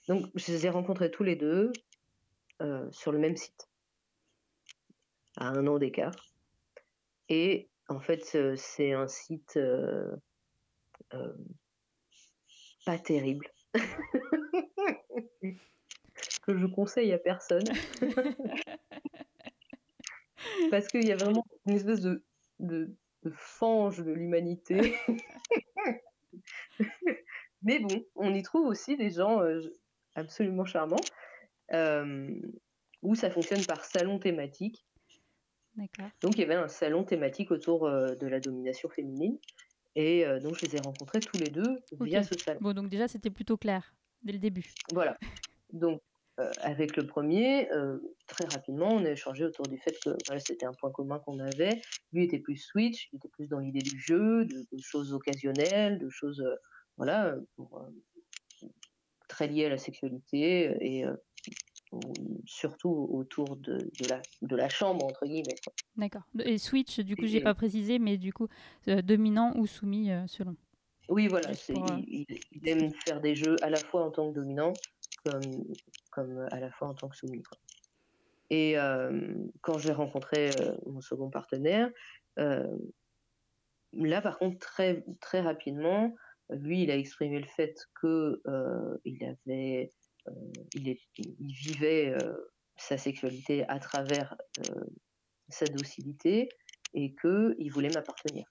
donc, je les ai rencontrés tous les deux euh, sur le même site, à un an d'écart. Et en fait, c'est un site euh, euh, pas terrible, <laughs> que je conseille à personne. <laughs> parce qu'il y a vraiment une espèce de, de, de fange de l'humanité. <laughs> Mais bon, on y trouve aussi des gens euh, absolument charmants, où ça fonctionne par salon thématique. Donc il y avait un salon thématique autour euh, de la domination féminine, et euh, donc je les ai rencontrés tous les deux via Ok. ce salon. Bon, donc déjà, c'était plutôt clair dès le début. Voilà. Donc, euh, avec le premier, euh, très rapidement, on a échangé autour du fait que voilà, c'était un point commun qu'on avait. Lui était plus switch, il était plus dans l'idée du jeu, de, de choses occasionnelles, de choses, euh, voilà, pour, très liées à la sexualité et surtout autour de, de, la, de la chambre, entre guillemets. D'accord. Et switch, du coup, j'ai pas précisé, mais du coup, euh, dominant ou soumis euh, selon. Oui, voilà, pour, euh, il, aime faire des jeux à la fois en tant que dominant comme, comme à la fois en tant que soumis. quoi. Et euh, quand j'ai rencontré euh, mon second partenaire, euh, là, par contre, très, très rapidement, lui, il a exprimé le fait que il avait, il, il, vivait sa sexualité à travers sa docilité et que il voulait m'appartenir.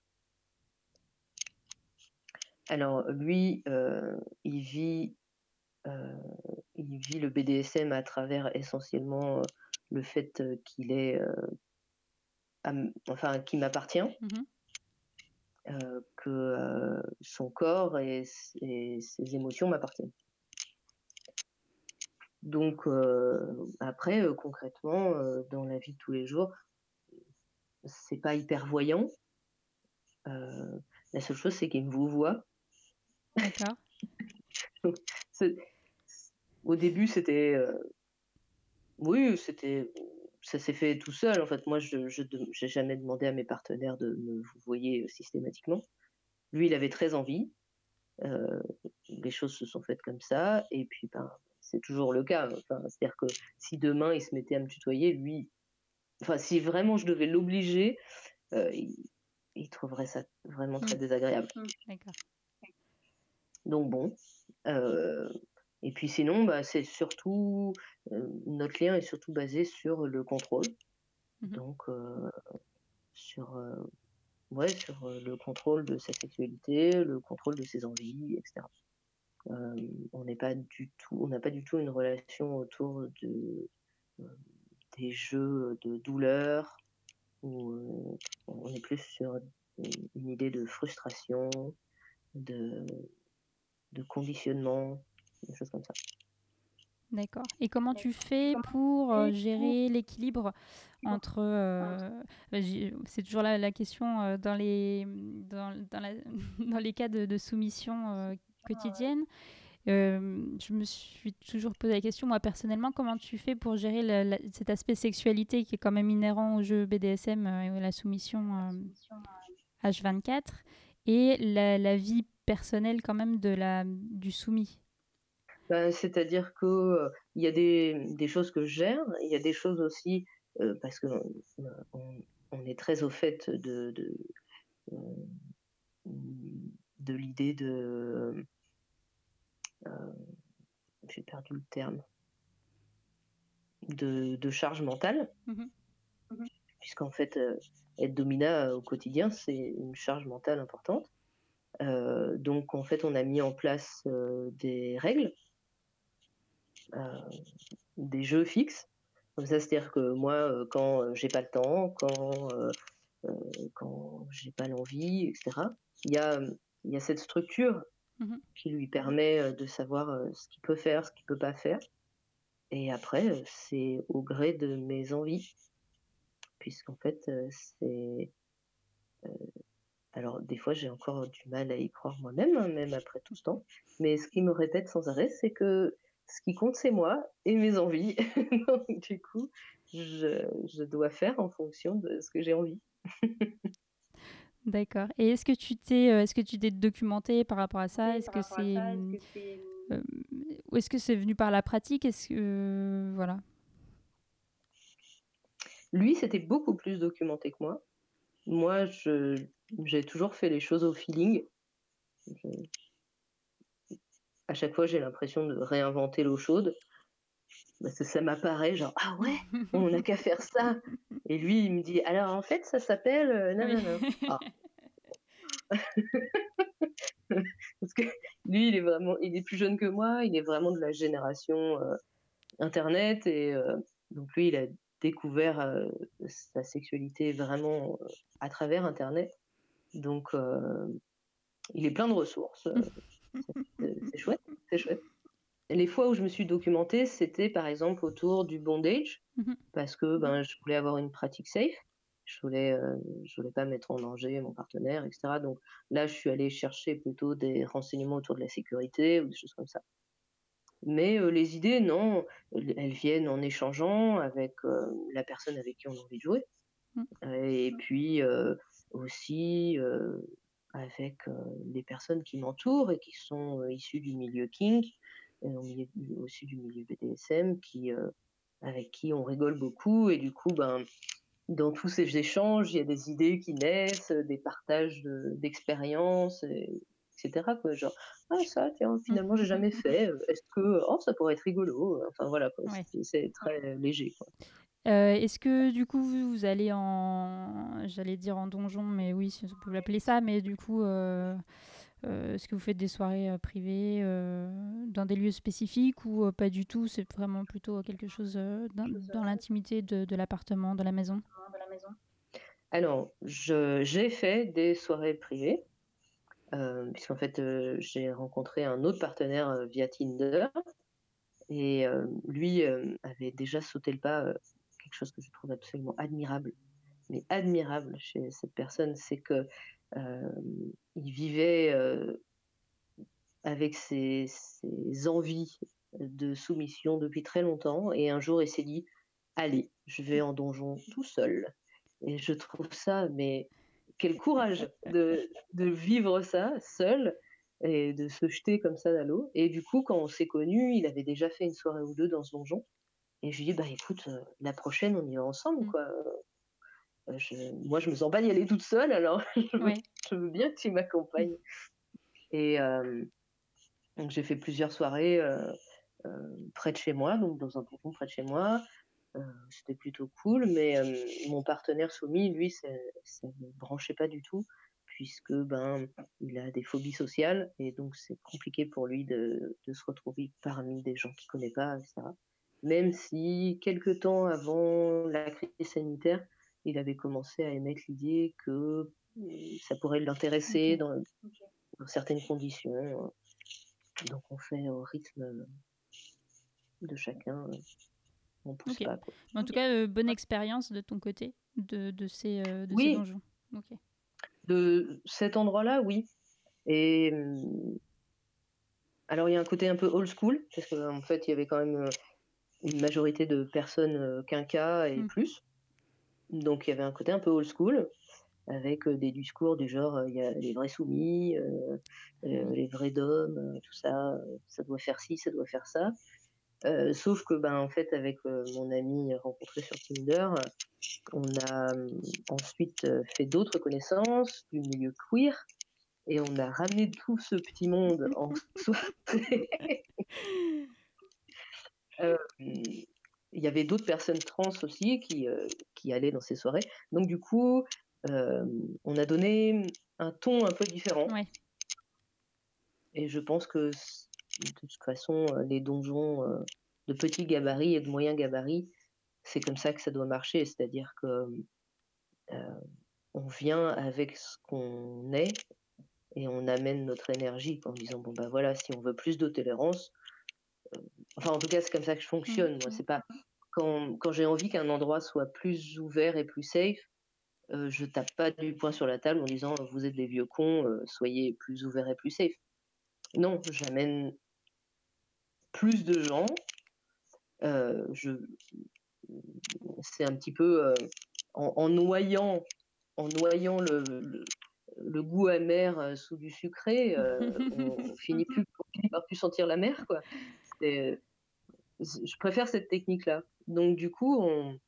Alors lui, il vit, il vit le BDSM à travers essentiellement le fait qu'il est, enfin, qui m'appartient. Mmh euh, que euh, son corps et, ses émotions m'appartiennent. Donc euh, après, concrètement, dans la vie de tous les jours, c'est pas hyper voyant. la seule chose, c'est qu'il me vous voit. D'accord. <laughs> Au début, c'était. Oui, c'était ça s'est fait tout seul. En fait, moi, je n'ai jamais demandé à mes partenaires de me vous voyez systématiquement. Lui, il avait très envie. Euh, les choses se sont faites comme ça. Et puis, ben, c'est toujours le cas. Enfin, C'est-à-dire que si demain, il se mettait à me tutoyer, lui, enfin, si vraiment je devais l'obliger, euh, il, trouverait ça vraiment très mmh. désagréable. Mmh, d'accord. Donc bon, euh, et puis sinon, bah, c'est surtout euh, notre lien est surtout basé sur le contrôle. Mmh Donc sur ouais, sur le contrôle de sa sexualité, le contrôle de ses envies, etc. on n'est pas du tout, on n'a pas du tout une relation autour de des jeux de douleur où on est plus sur une idée de frustration, de, de conditionnement, des choses comme ça. D'accord. Et comment tu fais pour euh, gérer l'équilibre entre... Euh, bah, c'est toujours la, la question euh, dans, les, dans, dans, la, <laughs> dans, les cas de, soumission quotidienne. je me suis toujours posé la question, moi personnellement, comment tu fais pour gérer cet aspect sexualité qui est quand même inhérent au jeu BDSM et la soumission H24 et la, la, vie personnelle quand même de la, du soumis? Bah, c'est-à-dire que euh, il y a des, choses que je gère, il y a des choses aussi euh, parce que on, est très au fait de de, de l'idée de euh, j'ai perdu le terme de, de charge mentale, mmh mmh puisqu'en fait être domina au quotidien c'est une charge mentale importante. donc en fait on a mis en place des règles euh, des jeux fixes. Comme ça, c'est-à-dire que moi, euh, quand euh, j'ai pas le temps, quand, quand j'ai pas l'envie, etc., il y a, il y a cette structure mmh qui lui permet de savoir ce qu'il peut faire, ce qu'il peut pas faire. Et après, c'est au gré de mes envies. Puisqu'en fait, c'est. alors, des fois, j'ai encore du mal à y croire moi-même, hein, même après tout ce temps. Mais ce qui me répète sans arrêt, c'est que ce qui compte, c'est moi et mes envies. <laughs> Donc, du coup, je, je, dois faire en fonction de ce que j'ai envie. <laughs> D'accord. Et est-ce que tu t'es, euh, est-ce que tu t'es documenté par rapport à ça? Est-ce que c'est, euh, ou est-ce que c'est venu par la pratique? Est-ce que, euh, voilà. Lui, c'était beaucoup plus documenté que moi. Moi, je, j'ai toujours fait les choses au feeling à chaque fois, j'ai l'impression de réinventer l'eau chaude. Parce que ça m'apparaît genre, ah ouais, <laughs> on n'a qu'à faire ça. Et lui, il me dit, alors en fait, ça s'appelle. Euh, non, non, non. Ah. <laughs> Parce que lui, il est vraiment, il est plus jeune que moi, il est vraiment de la génération euh, Internet. Et euh, donc, lui, il a découvert sa sexualité vraiment à travers Internet. Donc, il est plein de ressources. <laughs> c'est chouette, c'est chouette. Les fois où je me suis documentée, c'était par exemple autour du bondage, mmh parce que ben, je voulais avoir une pratique safe. Je voulais, euh, je voulais pas mettre en danger mon partenaire, etc. Donc là, je suis allée chercher plutôt des renseignements autour de la sécurité ou des choses comme ça. Mais euh, les idées, non, elles viennent en échangeant avec euh, la personne avec qui on a envie de jouer. Mmh. Et puis aussi avec les personnes qui m'entourent et qui sont issues du milieu kink, aussi du milieu BDSM, qui, avec qui on rigole beaucoup et du coup, ben, dans tous ces échanges, il y a des idées qui naissent, des partages d'expériences, etc. Quoi. Genre, ah ça, tiens, finalement, j'ai jamais fait. <laughs> Est-ce que, oh, ça pourrait être rigolo. Enfin voilà, c'est très léger. Quoi. Euh, est-ce que du coup vous, allez en, j'allais dire en donjon, mais oui, on peut l'appeler ça, mais du coup, euh, euh, est-ce que vous faites des soirées privées dans des lieux spécifiques ou pas du tout? C'est vraiment plutôt quelque chose dans, l'intimité de, l'appartement, de la maison? Alors, j'ai fait des soirées privées, puisqu'en fait j'ai rencontré un autre partenaire via Tinder. Et lui avait déjà sauté le pas chose que je trouve absolument admirable, mais admirable chez cette personne, c'est que euh, il vivait euh, avec ses, envies de soumission depuis très longtemps, et un jour il s'est dit allez, je vais en donjon tout seul. Et je trouve ça, mais quel courage de, de vivre ça seul et de se jeter comme ça dans l'eau. Et du coup, quand on s'est connus, il avait déjà fait une soirée ou deux dans ce donjon. Et je lui dis, bah écoute, euh, la prochaine, on y va ensemble, mmh. quoi. Euh, moi, je me sens pas d'y aller toute seule, alors <laughs> je, veux, bien que tu m'accompagnes. Et donc, j'ai fait plusieurs soirées euh, près de chez moi, donc dans un tonton près de chez moi. C'était plutôt cool, mais mon partenaire soumis, lui, ça ne branchait pas du tout, puisque ben, il a des phobies sociales, et donc c'est compliqué pour lui de, de, se retrouver parmi des gens qu'il connaît pas, etc même si quelques temps avant la crise sanitaire, il avait commencé à émettre l'idée que mmh, ça pourrait l'intéresser dans, certaines conditions. Donc on fait au rythme de chacun. On pousse pas. En tout cas, euh, bonne expérience de ton côté de, de ces, euh, de ces donjons. De cet endroit-là, oui. Et alors il y a un côté un peu old school parce qu'en en fait il y avait quand même euh, une majorité de personnes euh, quinca et mmh. plus. Donc il y avait un côté un peu old school, avec euh, des discours du genre euh, il y a les vrais soumis, les vrais dômes, tout ça, ça doit faire ci, ça doit faire ça. sauf que ben en fait avec mon ami rencontré sur Tinder, on a ensuite fait d'autres connaissances du milieu queer et on a ramené tout ce petit monde en <laughs> soirée <laughs> il y avait d'autres personnes trans aussi qui, qui allaient dans ces soirées. Donc du coup, on a donné un ton un peu différent. Et je pense que de toute façon, les donjons de petits gabarits et de moyens gabarits, c'est comme ça que ça doit marcher. C'est-à-dire que on vient avec ce qu'on est et on amène notre énergie en disant bon bah voilà, si on veut plus de tolérance, Enfin, en tout cas, c'est comme ça que je fonctionne. Moi, c'est pas quand, quand j'ai envie qu'un endroit soit plus ouvert et plus safe, euh, je tape pas du poing sur la table en disant vous êtes des vieux cons, euh, soyez plus ouverts et plus safe. Non, j'amène plus de gens. Euh, je, c'est un petit peu euh, en, noyant, en noyant le, le, goût amer sous du sucré, <laughs> on finit plus, on finit par plus sentir la mer, quoi je préfère cette technique-là. Donc du coup, on,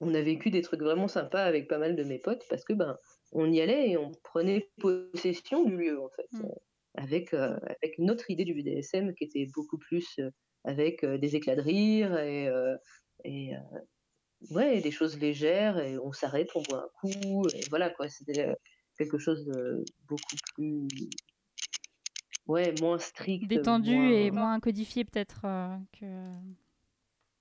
on, a vécu des trucs vraiment sympas avec pas mal de mes potes parce que ben on y allait et on prenait possession du lieu en fait, mm. euh, avec euh, avec notre idée du BDSM qui était beaucoup plus euh, avec des éclats de rire et et ouais des choses légères et on s'arrête, on boit un coup et voilà quoi. C'était quelque chose de beaucoup plus ouais, moins strict. Détendu et moins codifié peut-être euh, que.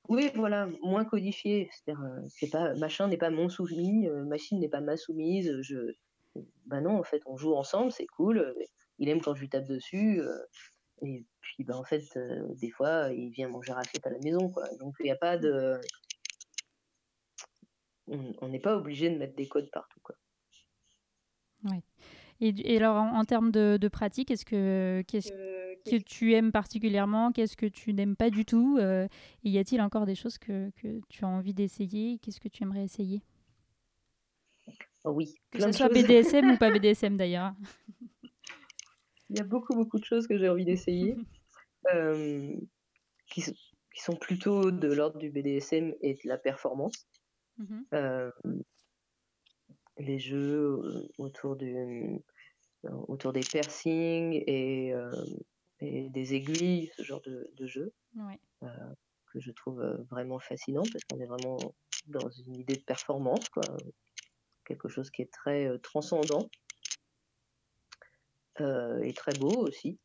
Oui, voilà, moins codifié. C'est-à-dire, euh, c'est pas machin n'est pas mon soumis, euh, machine n'est pas ma soumise. Je, bah non, en fait, on joue ensemble, c'est cool. Il aime quand je lui tape dessus. et puis, bah en fait, des fois, il vient manger raclette à la maison, quoi. Donc, il n'y a pas de. On n'est pas obligé de mettre des codes partout, quoi. Et, alors, en, termes de, pratique, est-ce que, qu'est-ce que tu aimes particulièrement? Qu'est-ce que tu n'aimes pas du tout? Euh, Y a-t-il encore des choses que, que tu as envie d'essayer? Qu'est-ce que tu aimerais essayer? Oui. Que ce soit BDSM ou pas <laughs> BDSM d'ailleurs. Il y a beaucoup, beaucoup de choses que j'ai envie d'essayer. <laughs> euh, qui, qui, sont plutôt de l'ordre du BDSM et de la performance. Euh, les jeux euh, autour du euh, autour des piercings et, euh, et des aiguilles, ce genre de, de jeu Ouais. que je trouve euh, vraiment fascinant parce qu'on est vraiment dans une idée de performance, quoi. Quelque chose qui est très euh, transcendant euh, et très beau aussi,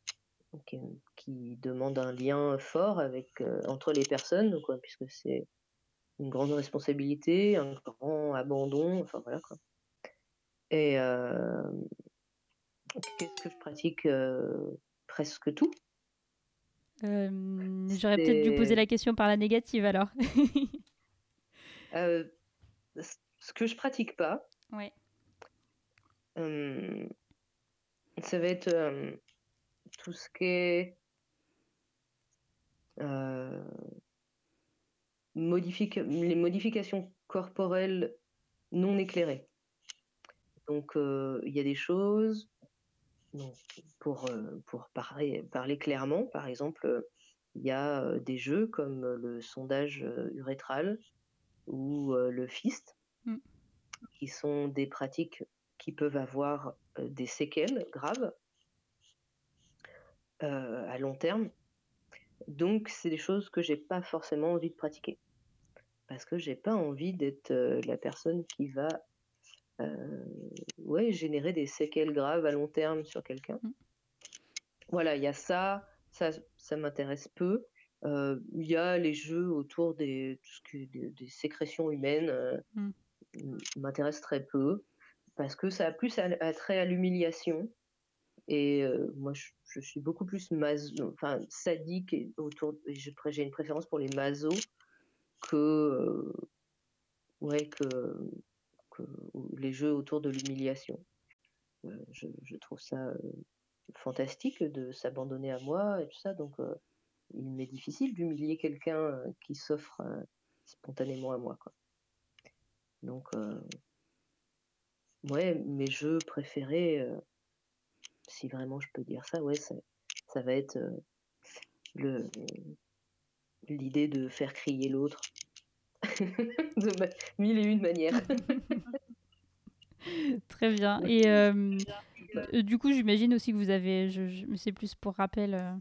qui, qui demande un lien fort avec euh, entre les personnes, quoi, puisque c'est une grande responsabilité, un grand abandon, enfin voilà quoi. Et euh, qu'est-ce que je pratique euh, presque tout? Euh, J'aurais peut-être dû poser la question par la négative alors. <laughs> Euh, ce que je pratique pas, ouais. euh, ça va être euh, tout ce qui est les modifications corporelles non éclairées. Donc euh, il y a des choses, pour, euh, pour parler, parler clairement, par exemple, il y a euh, des jeux comme le sondage euh, urétral ou euh, le fist, Mm. qui sont des pratiques qui peuvent avoir euh, des séquelles graves euh, à long terme. Donc, c'est des choses que j'ai pas forcément envie de pratiquer. Parce que j'ai pas envie d'être euh, la personne qui va euh, ouais, générer des séquelles graves à long terme sur quelqu'un. Mm. Voilà, il y a ça, ça, ça m'intéresse peu. Euh, Il y a les jeux autour des, tout ce des, des sécrétions humaines, euh, Mm. m- m'intéresse très peu, parce que ça a plus à- attrait à l'humiliation. Et euh, moi, je, je suis beaucoup plus maso, enfin, sadique et autour. J'ai une préférence pour les masos que, euh, ouais, que les jeux autour de l'humiliation. Euh, je, trouve ça euh, fantastique de s'abandonner à moi et tout ça. Donc, euh, il m'est difficile d'humilier quelqu'un qui s'offre spontanément à moi. Donc, ouais, mes jeux préférés, si vraiment je peux dire ça, ouais, ça, va être l'idée de faire crier l'autre <laughs> de mille et une manières. <laughs> <laughs> Très bien. Et euh, euh, du coup, j'imagine aussi que vous avez, je, je- c'est plus pour rappel, euh,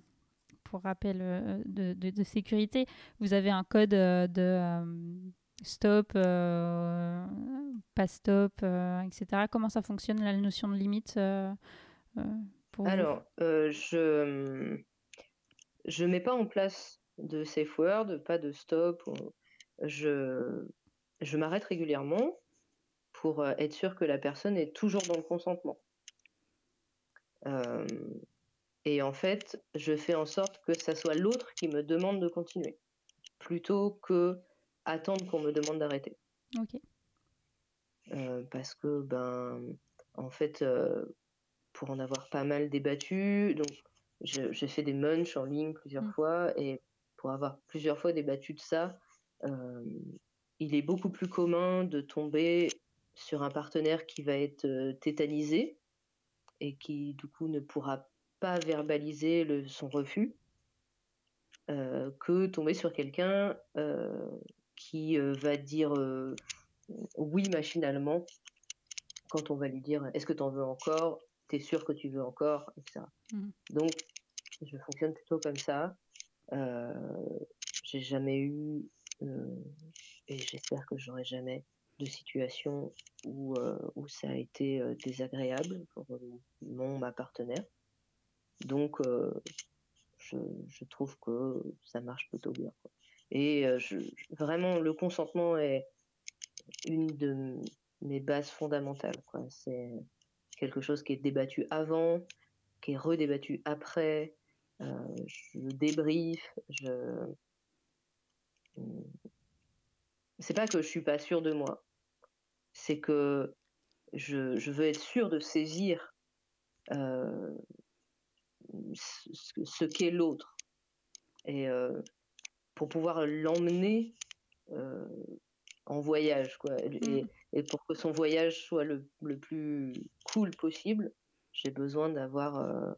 pour rappel de, de- de sécurité, vous avez un code de stop, euh, pas stop, euh, etc. Comment ça fonctionne la notion de limite pour vous? Alors, je je mets pas en place de safe word, pas de stop. Je je m'arrête régulièrement pour euh, être sûr que la personne est toujours dans le consentement. Euh, et en fait, je fais en sorte que ça soit l'autre qui me demande de continuer, plutôt que attendre qu'on me demande d'arrêter. Ok. Euh, parce que, ben, en fait, euh, pour en avoir pas mal débattu, donc j'ai fait des munchs en ligne plusieurs Mm. fois, et pour avoir plusieurs fois débattu de ça, il est beaucoup plus commun de tomber sur un partenaire qui va être tétanisé et qui, du coup, ne pourra pas verbaliser le- son refus, euh, que tomber sur quelqu'un euh, qui euh, va dire oui machinalement quand on va lui dire est-ce que tu en veux encore? T'es sûr que tu veux encore? etc. Mhm. Donc, je fonctionne plutôt comme ça. J'ai jamais eu, et j'espère que j'aurai jamais, de situation où, euh, où ça a été euh, désagréable pour euh, mon ma partenaire. Donc, je, trouve que ça marche plutôt bien. Et vraiment, le consentement est une de mes bases fondamentales. C'est quelque chose qui est débattu avant, qui est redébattu après. Je débrief, je. C'est pas que je suis pas sûre de moi, c'est que je, je veux être sûre de saisir euh, ce, qu'est l'autre. Et euh, pour pouvoir l'emmener euh, en voyage, quoi. Et, Mm. et pour que son voyage soit le, le plus cool possible, j'ai besoin d'avoir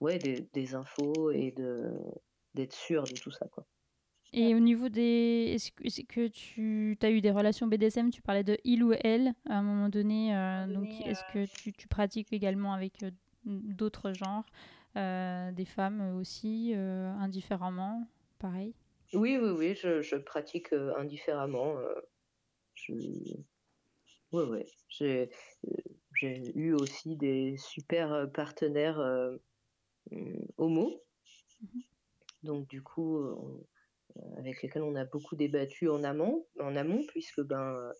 ouais, des, des infos et de d'être sûre de tout ça, quoi. Et au niveau des. Est-ce que, est que tu as eu des relations BDSM Tu parlais de il ou elle à un moment donné. euh, donc, est-ce que tu, tu pratiques également avec euh, d'autres genres euh, Des femmes aussi, euh, indifféremment Pareil? Oui, oui, oui, je, je pratique euh, indifféremment. euh, je... Ouais, ouais. J'ai, euh, eu aussi des super euh, partenaires euh, hum, homo. Mhm. Donc, du coup, euh, on- euh, avec lesquels on a beaucoup débattu en amont, en amont puisque ben,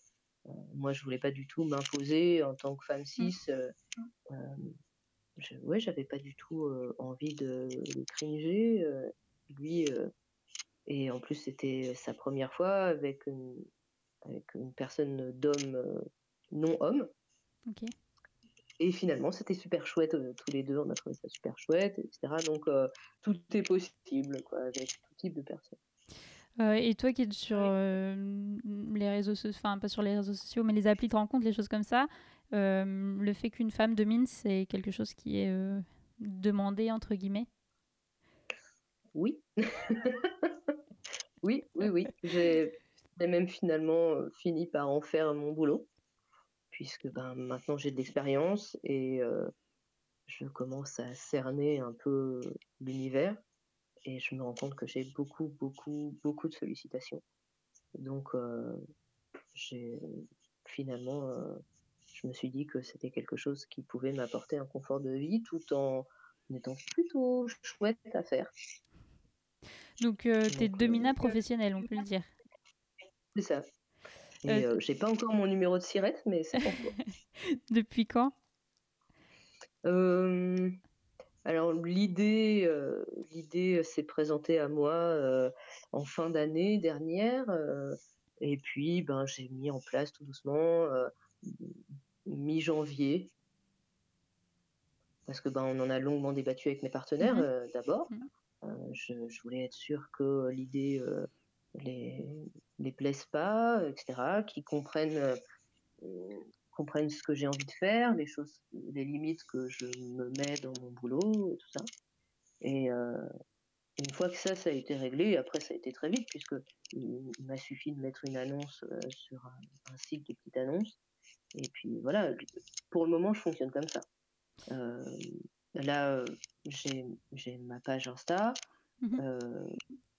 euh, moi, je voulais pas du tout m'imposer en tant que femme cis. euh, euh, je, ouais, j'avais pas du tout envie de, de cringer. lui, et en plus, c'était sa première fois avec une, avec une personne d'homme non homme. Et finalement, c'était super chouette, tous les deux, on a trouvé ça super chouette, etc. Donc, euh, tout est possible, quoi, avec tout type de personnes. Euh, et toi qui es sur euh, les réseaux sociaux, enfin pas sur les réseaux sociaux, mais les applis de rencontre, les choses comme ça, euh, le fait qu'une femme domine, c'est quelque chose qui est demandé, entre guillemets? Oui. <laughs> oui, oui, oui. J'ai même finalement fini par en faire mon boulot, puisque ben, maintenant j'ai de l'expérience et je commence à cerner un peu l'univers et je me rends compte que j'ai beaucoup, beaucoup, beaucoup de sollicitations. Donc, euh, j'ai finalement, euh, je me suis dit que c'était quelque chose qui pouvait m'apporter un confort de vie tout en étant plutôt chouette à faire. Donc, euh, t'es Donc, euh, domina professionnel, on peut le dire. C'est ça. Et j'ai pas encore mon numéro de sirette, mais c'est cours. <laughs> Depuis quand? Euh, alors l'idée, euh, l'idée s'est présentée à moi euh, en fin d'année dernière, euh, et puis ben j'ai mis en place tout doucement euh, mi-janvier, parce que ben on en a longuement débattu avec mes partenaires euh, d'abord. Euh, je, je voulais être sûre que l'idée euh, les les plaise pas, etc., qu'ils comprennent euh, comprennent ce que j'ai envie de faire, les choses, les limites que je me mets dans mon boulot, et tout ça. Et euh, une fois que ça, ça a été réglé, après ça a été très vite, puisque il, m'a suffi de mettre une annonce euh, sur un, un site de petite annonce. Et puis voilà, pour le moment, je fonctionne comme ça. Euh, là, j'ai ma page Insta, euh,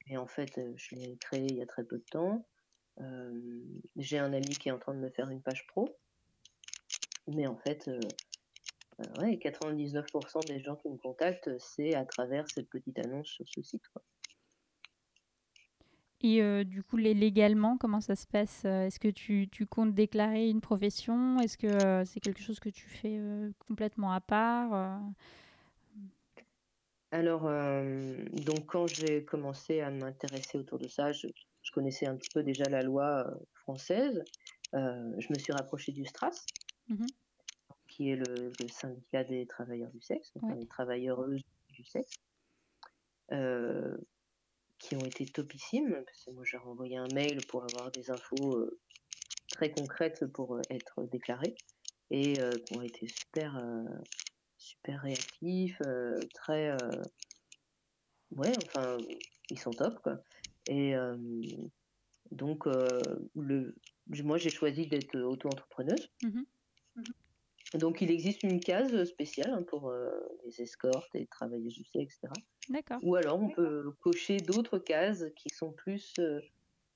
et en fait, je l'ai créée il y a très peu de temps. J'ai un ami qui est en train de me faire une page pro. Mais en fait, euh, euh, ouais, 99% des gens qui me contactent, c'est à travers cette petite annonce sur ce site. quoi. Et euh, du coup, lé- légalement, comment ça se passe Euh, Est-ce que tu, tu comptes déclarer une profession? Est-ce que euh, c'est quelque chose que tu fais euh, complètement à part euh? Alors, euh, donc quand j'ai commencé à m'intéresser autour de ça, je, je connaissais un petit peu déjà la loi euh, française. Euh, je me suis rapprochée du STRAS, Mhm. Qui est le, le syndicat des travailleurs du sexe, enfin Ouais. des travailleuses du sexe, euh, qui ont été topissimes. Parce que moi, j'ai renvoyé un mail pour avoir des infos euh, très concrètes pour euh, être déclarées et qui ont été super, super réactifs, très. ouais, enfin, ils sont top, quoi. Et donc, euh, le, moi, j'ai choisi d'être auto-entrepreneuse. Mhm. Donc, il existe une case spéciale hein, pour euh, les escortes et les travailleuses du sexe, etc. D'accord. Ou alors, on peut cocher d'autres cases qui sont plus euh,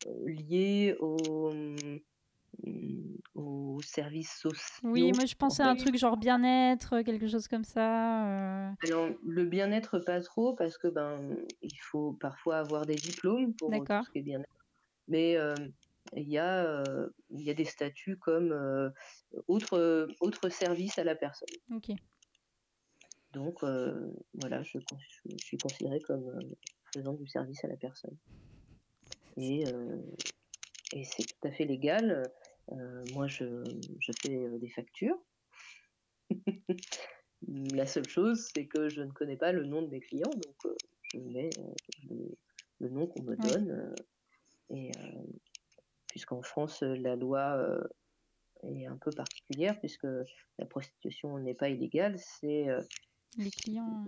euh, liées au, hum, aux services sociaux. Oui, moi je pensais à un truc genre bien-être, quelque chose comme ça. euh. Alors, le bien-être, pas trop, parce que ben, il faut parfois avoir des diplômes pour tout ce qui est bien-être. Mais euh, il y, a, euh, il y a des statuts comme euh, autre, autre service à la personne. Ok. Donc, euh, voilà, je, suis considérée comme faisant du service à la personne. Et, et c'est tout à fait légal. Moi, je, je fais des factures. <laughs> La seule chose, c'est que je ne connais pas le nom de mes clients, donc je mets le, le nom qu'on me donne. et euh, puisqu'en France, euh, la loi euh, est un peu particulière, puisque la prostitution n'est pas illégale, c'est euh, Les clients.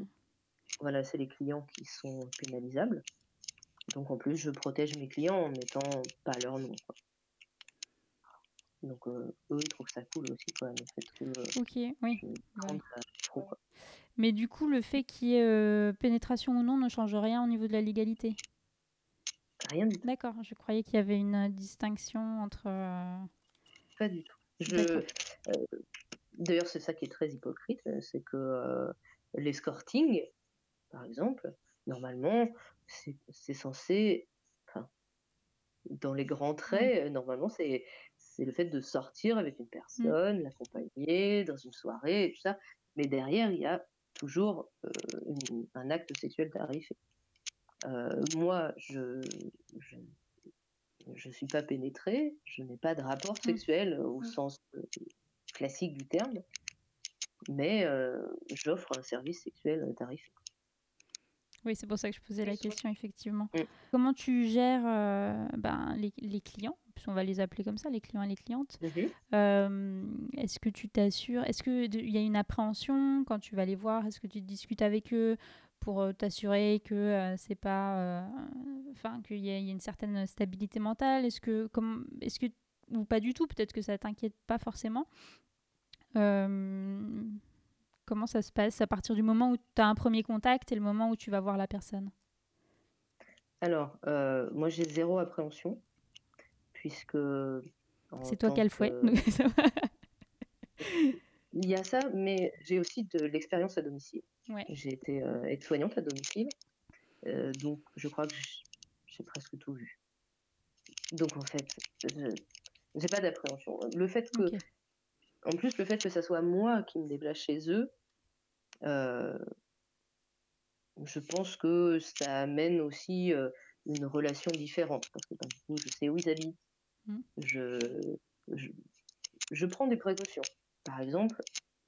voilà, c'est les clients qui sont pénalisables. Donc en plus, je protège mes clients en mettant pas leur nom. quoi. Donc euh, eux, ils trouvent ça cool aussi, quoi, le fait que euh, Ok, oui. Ouais. trop, quoi. Mais du coup, le fait qu'il y ait euh, pénétration ou non ne change rien au niveau de la légalité. Rien du tout, D'accord, je croyais qu'il y avait une distinction entre. euh, pas du tout. Je, euh, D'ailleurs, c'est ça qui est très hypocrite, euh, c'est que l'escorting, par exemple, normalement, c'est censé, enfin, dans les grands traits, normalement, c'est c'est le fait de sortir avec une personne, l'accompagner dans une soirée, et tout ça. Mais derrière, il y a toujours euh, une- un acte sexuel tarifé. Euh, moi, je, je je suis pas pénétrée, je n'ai pas de rapport sexuel euh, au sens euh, classique du terme, mais euh, j'offre un service sexuel tarifé. Oui, c'est pour ça que je posais la question, effectivement. Mm. Comment tu gères euh, ben, les, les clients Puisqu'on va les appeler comme ça, les clients et les clientes. Euh, est-ce que tu t'assures Est-ce qu'il y a une appréhension quand tu vas les voir? Est-ce que tu discutes avec eux? Pour euh, t'assurer que euh, c'est pas, euh, enfin qu'il y, y a une certaine stabilité mentale Est-ce que, comme, est-ce que ou pas du tout Peut-être que ça t'inquiète pas forcément. Euh, comment ça se passe à partir du moment où tu as un premier contact et le moment où tu vas voir la personne? Alors, moi j'ai zéro appréhension, puisque... C'est toi qui as le fouet. que- donc <laughs> ça va. Il y a ça, mais j'ai aussi de l'expérience à domicile. Ouais. J'ai été euh, aide-soignante à domicile, euh, donc je crois que j'ai presque tout vu. Donc en fait, je j'ai pas d'appréhension. Le fait que, en plus, le fait que ça soit moi qui me déplace chez eux, euh, je pense que ça amène aussi euh, une relation différente parce que ben, du coup, je sais où ils habitent, Mm. je, je, je prends des précautions. Par exemple,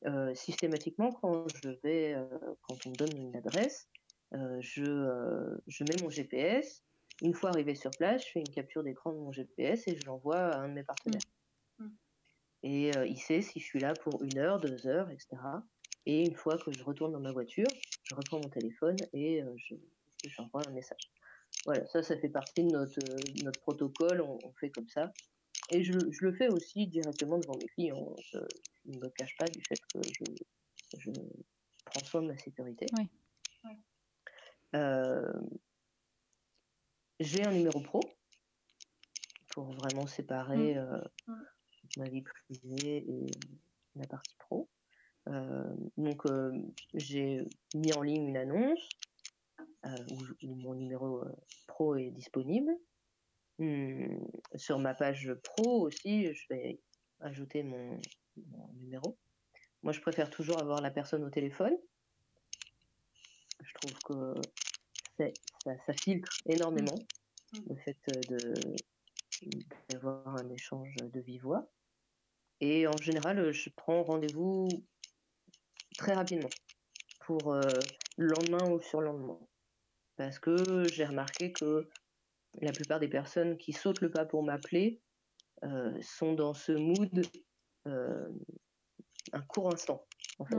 euh, systématiquement, quand je vais, euh, quand on me donne une adresse, euh, je, je mets mon GPS. Une fois arrivé sur place, je fais une capture d'écran de mon GPS et je l'envoie à un de mes partenaires. Mm. Et il sait si je suis là pour une heure, deux heures, etc. Et une fois que je retourne dans ma voiture, je reprends mon téléphone et je, j'envoie un message. Voilà, ça, ça fait partie de notre, notre protocole, on, on fait comme ça. Et je, je le fais aussi directement devant mes clients. Je ne me cache pas du fait je, je prends soin de ma sécurité. Oui. Euh, j'ai un numéro pro pour vraiment séparer euh, Mm. ma vie privée et la partie pro. Euh, donc, euh, j'ai mis en ligne une annonce euh, où, mon numéro euh, pro est disponible. Hum, sur ma page pro aussi, je vais ajouter mon, mon numéro. Moi, je préfère toujours avoir la personne au téléphone. Je trouve que ça, ça filtre énormément Mm. le fait euh, de d'avoir un échange de vive voix. Et en général, je prends rendez-vous très rapidement pour euh, le lendemain ou sur le lendemain. Parce que j'ai remarqué que la plupart des personnes qui sautent le pas pour m'appeler euh, sont dans ce mood euh, un court instant, en fait.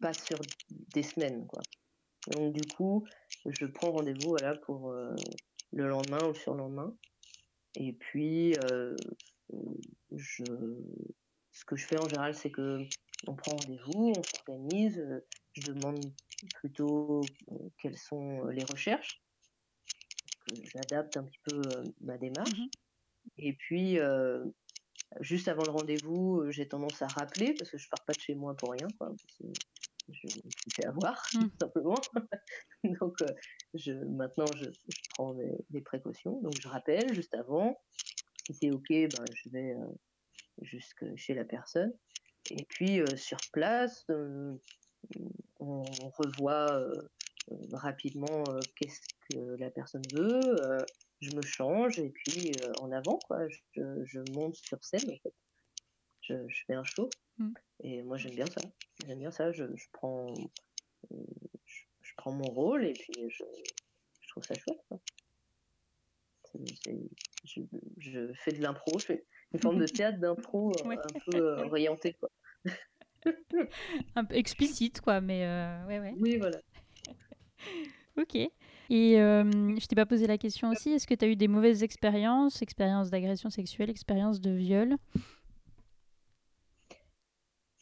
Pas sur des semaines, quoi. Donc, du coup, je prends rendez-vous voilà, pour euh, le lendemain ou sur le lendemain. Et puis, euh, je... ce que je fais en général, c'est que on prend rendez-vous, on s'organise, euh, je demande plutôt quelles sont les recherches, que j'adapte un petit peu ma démarche. Mhm. Et puis, euh, juste avant le rendez-vous, euh, j'ai tendance à rappeler, parce que je pars pas de chez moi pour rien, quoi. parce que Je me fait avoir, <laughs> Mm. tout simplement. <laughs> donc, euh, je, maintenant, je, je prends des, des précautions. Donc, je rappelle juste avant. Si c'est OK, ben, je vais euh, jusque chez la personne. Et puis, sur place, on revoit rapidement qu'est-ce que la personne veut. Je me change et puis euh, en avant, quoi. Je, je monte sur scène, en fait. Je, je fais un show. Mm. Et moi, j'aime bien ça. J'aime bien ça. Je, je prends, euh, je, prends mon rôle et puis je, trouve ça chouette. quoi. Je, je fais de l'impro, je fais une forme de <laughs> théâtre d'impro euh, Ouais. un peu euh, orienté. Quoi. <laughs> Un peu explicite, quoi, mais ouais, ouais. Oui, voilà. <laughs> Ok. Et euh, je t'ai pas posé la question aussi, est-ce que tu as eu des mauvaises expériences, expériences d'agression sexuelle, expériences de viol?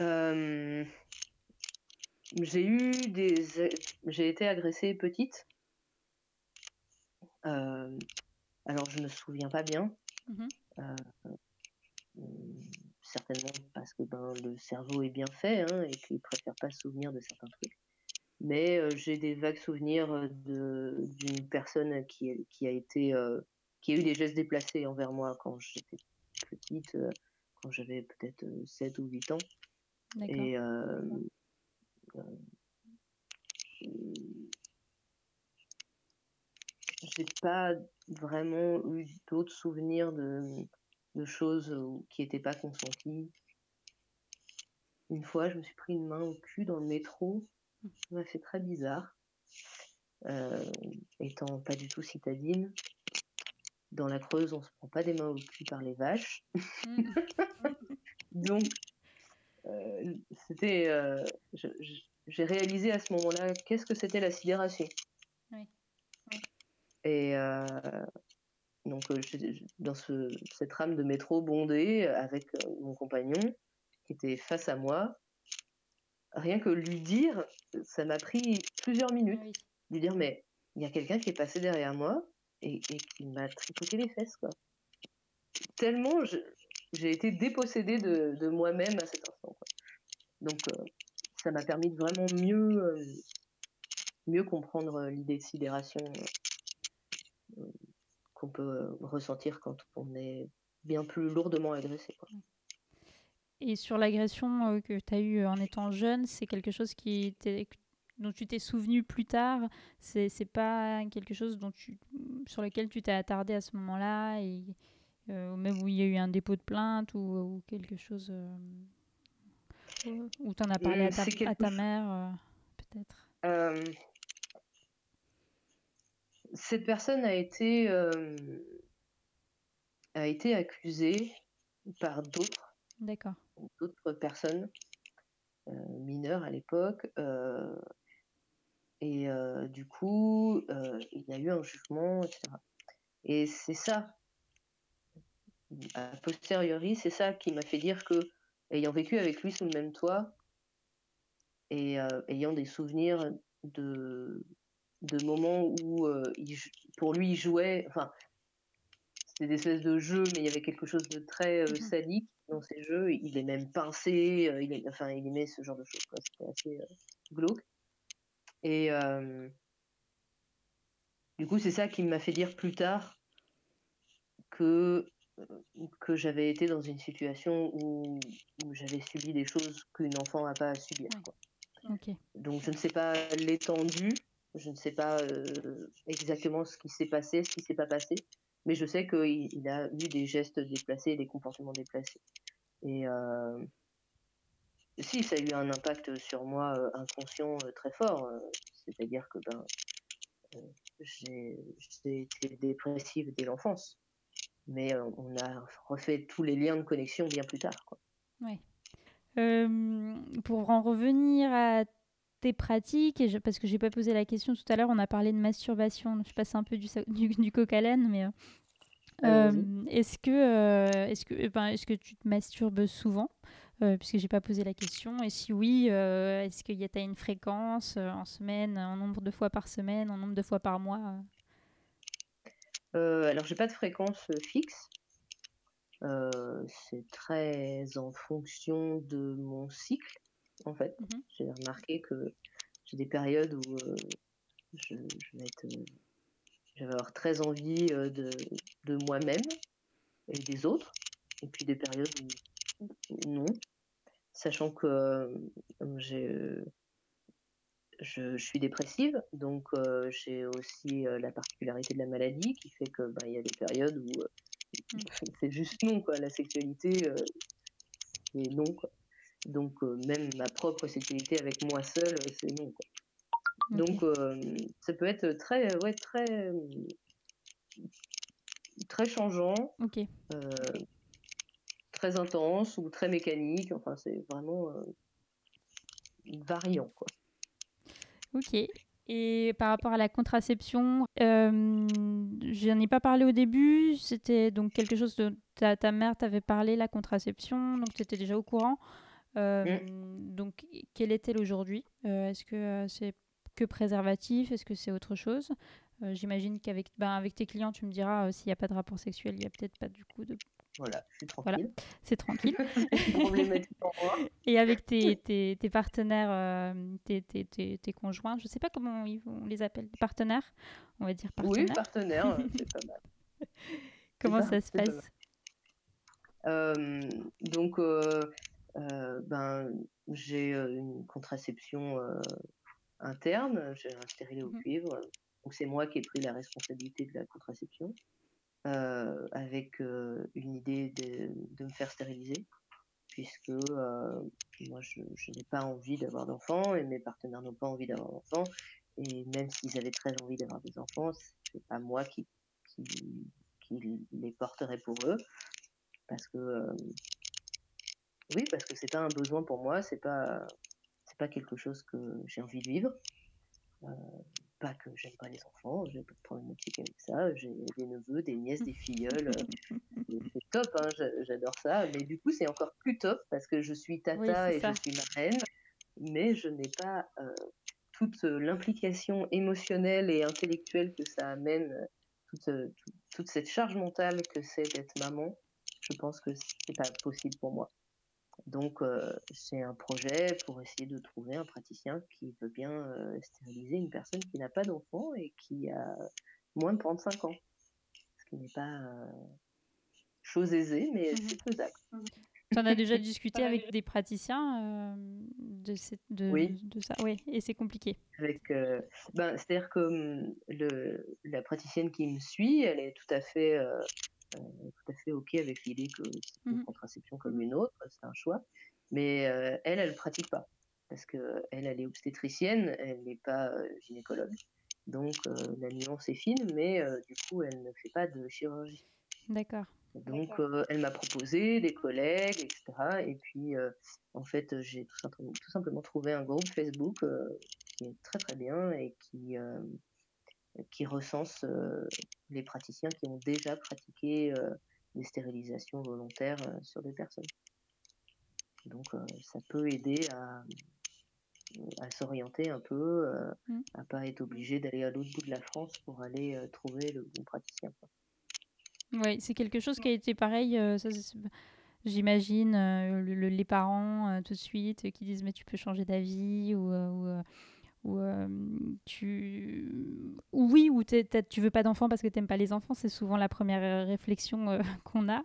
Euh, j'ai eu des. J'ai été agressée petite. Euh, alors, je me souviens pas bien. Mhm. Euh, certainement parce que ben, le cerveau est bien fait hein, et qu'il préfère pas se souvenir de certains trucs. Mais euh, j'ai des vagues souvenirs d'une personne qui, qui a été euh, qui a eu des gestes déplacés envers moi quand j'étais petite, euh, quand j'avais peut-être euh, 7 ou 8 ans. Et euh, euh, j'ai pas vraiment eu d'autres souvenirs de, de choses qui n'étaient pas consenties. Une fois, je me suis pris une main au cul dans le métro. Ça m'a fait très bizarre. Euh, étant pas du tout citadine, dans la Creuse, on se prend pas des mains au cul par les vaches. Mm. <laughs> Donc, euh, c'était. euh, J'ai réalisé à ce moment-là qu'est-ce que c'était la sidération. Oui. Et donc, dans ce, cette rame de métro bondée avec mon compagnon qui était face à moi, rien que lui dire, ça m'a pris plusieurs minutes. Oui. Lui dire, mais il y a quelqu'un qui est passé derrière moi et, et qui m'a tripoté les fesses, quoi. Tellement j'ai été dépossédée de, de moi-même à cet instant, quoi. Donc, euh, ça m'a permis de vraiment mieux, euh, mieux comprendre euh, l'idée de sidération euh, qu'on peut ressentir quand on est bien plus lourdement agressé, quoi. Et sur l'agression euh, que tu as eue en étant jeune, c'est quelque chose qui dont tu t'es souvenu plus tard? C'est pas quelque chose dont tu, sur lequel tu t'es attardé à ce moment-là et euh, ou même où il y a eu un dépôt de plainte ou, ou quelque chose euh, où- tu en as parlé à ta, à mère, euh, peut-être? Cette personne a été, a été accusée par d'autres D'accord. d'autres personnes euh, mineures à l'époque. euh, et euh, du coup, il y a eu un jugement, etc. Et c'est ça, a posteriori, c'est ça qui m'a fait dire que, ayant vécu avec lui sous le même toit, et euh, ayant des souvenirs de, de moments où euh, il pour lui il jouait, enfin, c'était des espèces de jeux, mais il y avait quelque chose de très euh, Mhm. sadique dans ces jeux. Il est même pincé, euh, il est, enfin, il aimait ce genre de choses. C'était assez euh, glauque. Et euh, du coup, c'est ça qui m'a fait dire plus tard que que j'avais été dans une situation où, où j'avais subi des choses qu'une enfant n'a pas à subir. Quoi. Donc je ne sais pas l'étendue, je ne sais pas euh, exactement ce qui s'est passé, ce qui s'est pas passé, mais je sais qu'il il a eu des gestes déplacés, des comportements déplacés. Et euh, si, ça a eu un impact sur moi euh, inconscient euh, très fort, c'est-à-dire que ben, j'ai été dépressive dès l'enfance, mais on a refait tous les liens de connexion bien plus tard. Euh, pour en revenir à tes pratiques, parce que j'ai pas posé la question tout à l'heure, on a parlé de masturbation, je passe un peu du, du, du mais est-ce que, euh, est-ce que, enfin, est-ce que tu te masturbes souvent euh, puisque j'ai pas posé la question, et si oui, euh, est-ce qu'il y a t'as une fréquence euh, en semaine, en nombre de fois par semaine, en nombre de fois par mois euh? Euh, alors, j'ai pas de fréquence euh, fixe. Euh, c'est très en fonction de mon cycle, en fait. Mhm. J'ai remarqué que j'ai des périodes où euh, je, je vais être, je vais avoir très envie euh, de, de moi-même et des autres, et puis des périodes où, non, sachant que euh, j'ai, euh, je, je suis dépressive, donc euh, j'ai aussi euh, la particularité de la maladie qui fait que ben, il y a des périodes où euh, Mm. <laughs> c'est juste non quoi, la sexualité c'est non quoi. Donc même ma propre sexualité avec moi seule, c'est non quoi. Donc euh, ça peut être très ouais très euh, très changeant, euh, très intense ou très mécanique. Enfin c'est vraiment euh, variant quoi. Ok. Et par rapport à la contraception, euh, je n'en ai pas parlé au début. C'était donc quelque chose de ta, ta mère t'avait parlé la contraception, donc tu étais déjà au courant. Euh, Donc, quelle est-elle aujourd'hui? Euh, Est-ce que euh, c'est que préservatif Est-ce que c'est autre chose? Euh, J'imagine qu'avec ben, avec tes clients, tu me diras euh, s'il n'y a pas de rapport sexuel, il n'y a peut-être pas du coup de. Voilà. C'est tranquille. <laughs> Et avec tes, tes, tes partenaires, euh, tes, tes, conjoints, je ne sais pas comment ils- on les appelle, partenaires On va dire Oui, partenaires. partenaire, euh, c'est pas mal. <laughs> comment ça, ça se pas passe? donc, ben, j'ai une contraception interne, j'ai un stérilet au Mhm. cuivre. Donc, c'est moi qui ai pris la responsabilité de la contraception, euh, avec euh, une idée de, de me faire stériliser, puisque euh, moi, je, je n'ai pas envie d'avoir d'enfants et mes partenaires n'ont pas envie d'avoir d'enfants. Et même s'ils avaient très envie d'avoir des enfants, c'est pas moi qui, qui, qui les porterai pour eux parce que euh, oui parce que c'est pas un besoin pour moi c'est pas pas quelque chose que j'ai envie de vivre Euh, pas que j'aime pas les enfants j'ai pas de problématique avec ça j'ai des neveux des nièces des filleuls euh, c'est top hein, j'a- j'adore ça mais du coup c'est encore plus top parce que je suis tata Oui, et ça. je suis marraine mais je n'ai pas euh, toute l'implication émotionnelle et intellectuelle que ça amène toute, tout- toute cette charge mentale que c'est d'être maman je pense que c'est pas possible pour moi. Donc, euh, c'est un projet pour essayer de trouver un praticien qui veut bien euh, stériliser une personne qui n'a pas d'enfant et qui a moins de 35 ans. Ce qui n'est pas euh, chose aisée, mais Mhm. c'est faisable. Tu en as déjà discuté avec des praticiens euh, de, cette- de, Oui. de ça? Oui, et c'est compliqué. Avec, euh, ben, c'est-à-dire que hum, le, la praticienne qui me suit, elle est tout à fait, euh, tout à fait ok avec l'idée que c'est une Mhm. contraception comme une autre, c'est un choix. Mais euh, elle, elle pratique pas parce que elle, est obstétricienne, elle n'est pas euh, gynécologue. Donc euh, la nuance est fine, mais euh, du coup, elle ne fait pas de chirurgie. D'accord. Donc, euh, elle m'a proposé des collègues, etc. Et puis, euh, en fait, j'ai tout simplement, tout simplement trouvé un groupe Facebook euh, qui est très très bien et qui, euh, qui recense euh, les praticiens qui ont déjà pratiqué euh, des stérilisations volontaires euh, sur des personnes. Donc, ça peut aider à, à s'orienter un peu, euh, Mm. à pas être obligé d'aller à l'autre bout de la France pour aller euh, trouver le bon praticien. Oui, c'est quelque chose qui a été pareil. euh, J'imagine le- le- les parents tout de suite qui disent mais tu peux changer d'avis ou, ou, ou, euh, tu ou oui ou tu veux pas d'enfants parce que t'aimes pas les enfants c'est souvent la première euh, réflexion euh, <laughs> qu'on a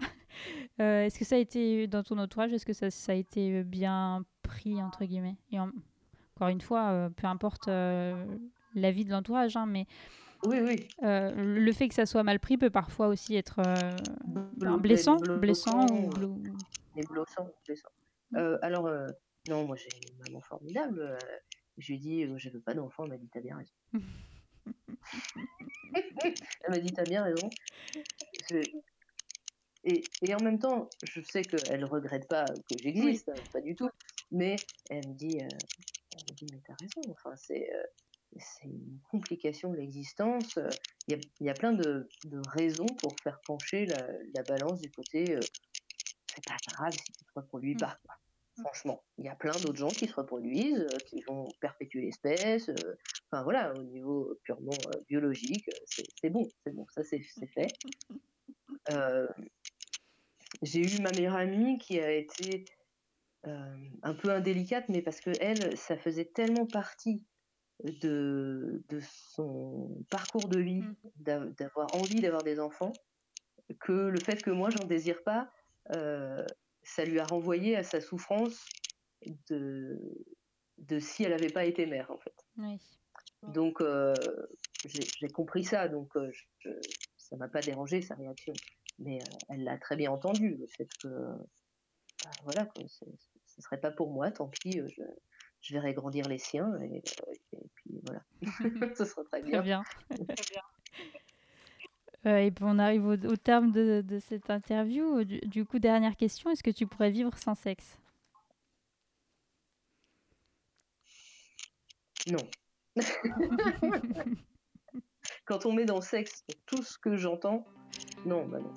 Euh, est-ce que ça a été dans ton entourage est-ce que ça, ça a été bien pris entre guillemets? Et en- encore une fois peu importe l'avis de l'entourage hein, mais Oui, oui. le fait que ça soit mal pris peut parfois aussi être ben, Blo- blessant, blessant ou. Mm. Euh, alors, non, moi j'ai une maman formidable. Je lui ai dit, je veux pas d'enfant. Elle m'a dit, t'as bien raison. elle m'a dit, t'as bien raison. Je- Et, et en même temps, je sais qu'elle regrette pas que j'existe, pas du tout. Mais elle me dit, euh, elle me dit mais t'as raison. Enfin, c'est euh, c'est une complication de l'existence. euh, Il y, a, il y a plein de, de raisons pour faire pencher la, la balance du côté. euh, c'est pas grave si tu te reproduis Mm. pas. quoi. Franchement, il y a plein d'autres gens qui se reproduisent, euh, qui vont perpétuer l'espèce. euh, Enfin voilà, au niveau purement euh, biologique, c'est bon, c'est bon, ça c'est fait. <laughs> Euh, J'ai eu ma meilleure amie qui a été euh, un peu indélicate, mais parce que elle, ça faisait tellement partie de, de son parcours de vie, Mm. d'a- d'avoir envie d'avoir des enfants, que le fait que moi j'en désire pas, euh, ça lui a renvoyé à sa souffrance de, de si elle n'avait pas été mère en fait. Oui. Donc euh, j'ai compris ça, donc euh, je, je- ça m'a pas dérangé sa réaction, mais euh, elle l'a très bien entendu le fait que bah, voilà quoi, ce serait pas pour moi, tant pis, euh, je, je verrai grandir les siens et, euh, et puis voilà, <laughs> <laughs> ce sera très Très bien. bien. Euh, et puis on arrive au, au terme de, de cette interview. Du, du coup, dernière question, est-ce que tu pourrais vivre sans sexe? Non, <laughs> <laughs> Quand on met dans sexe tout ce que j'entends, non, bah non.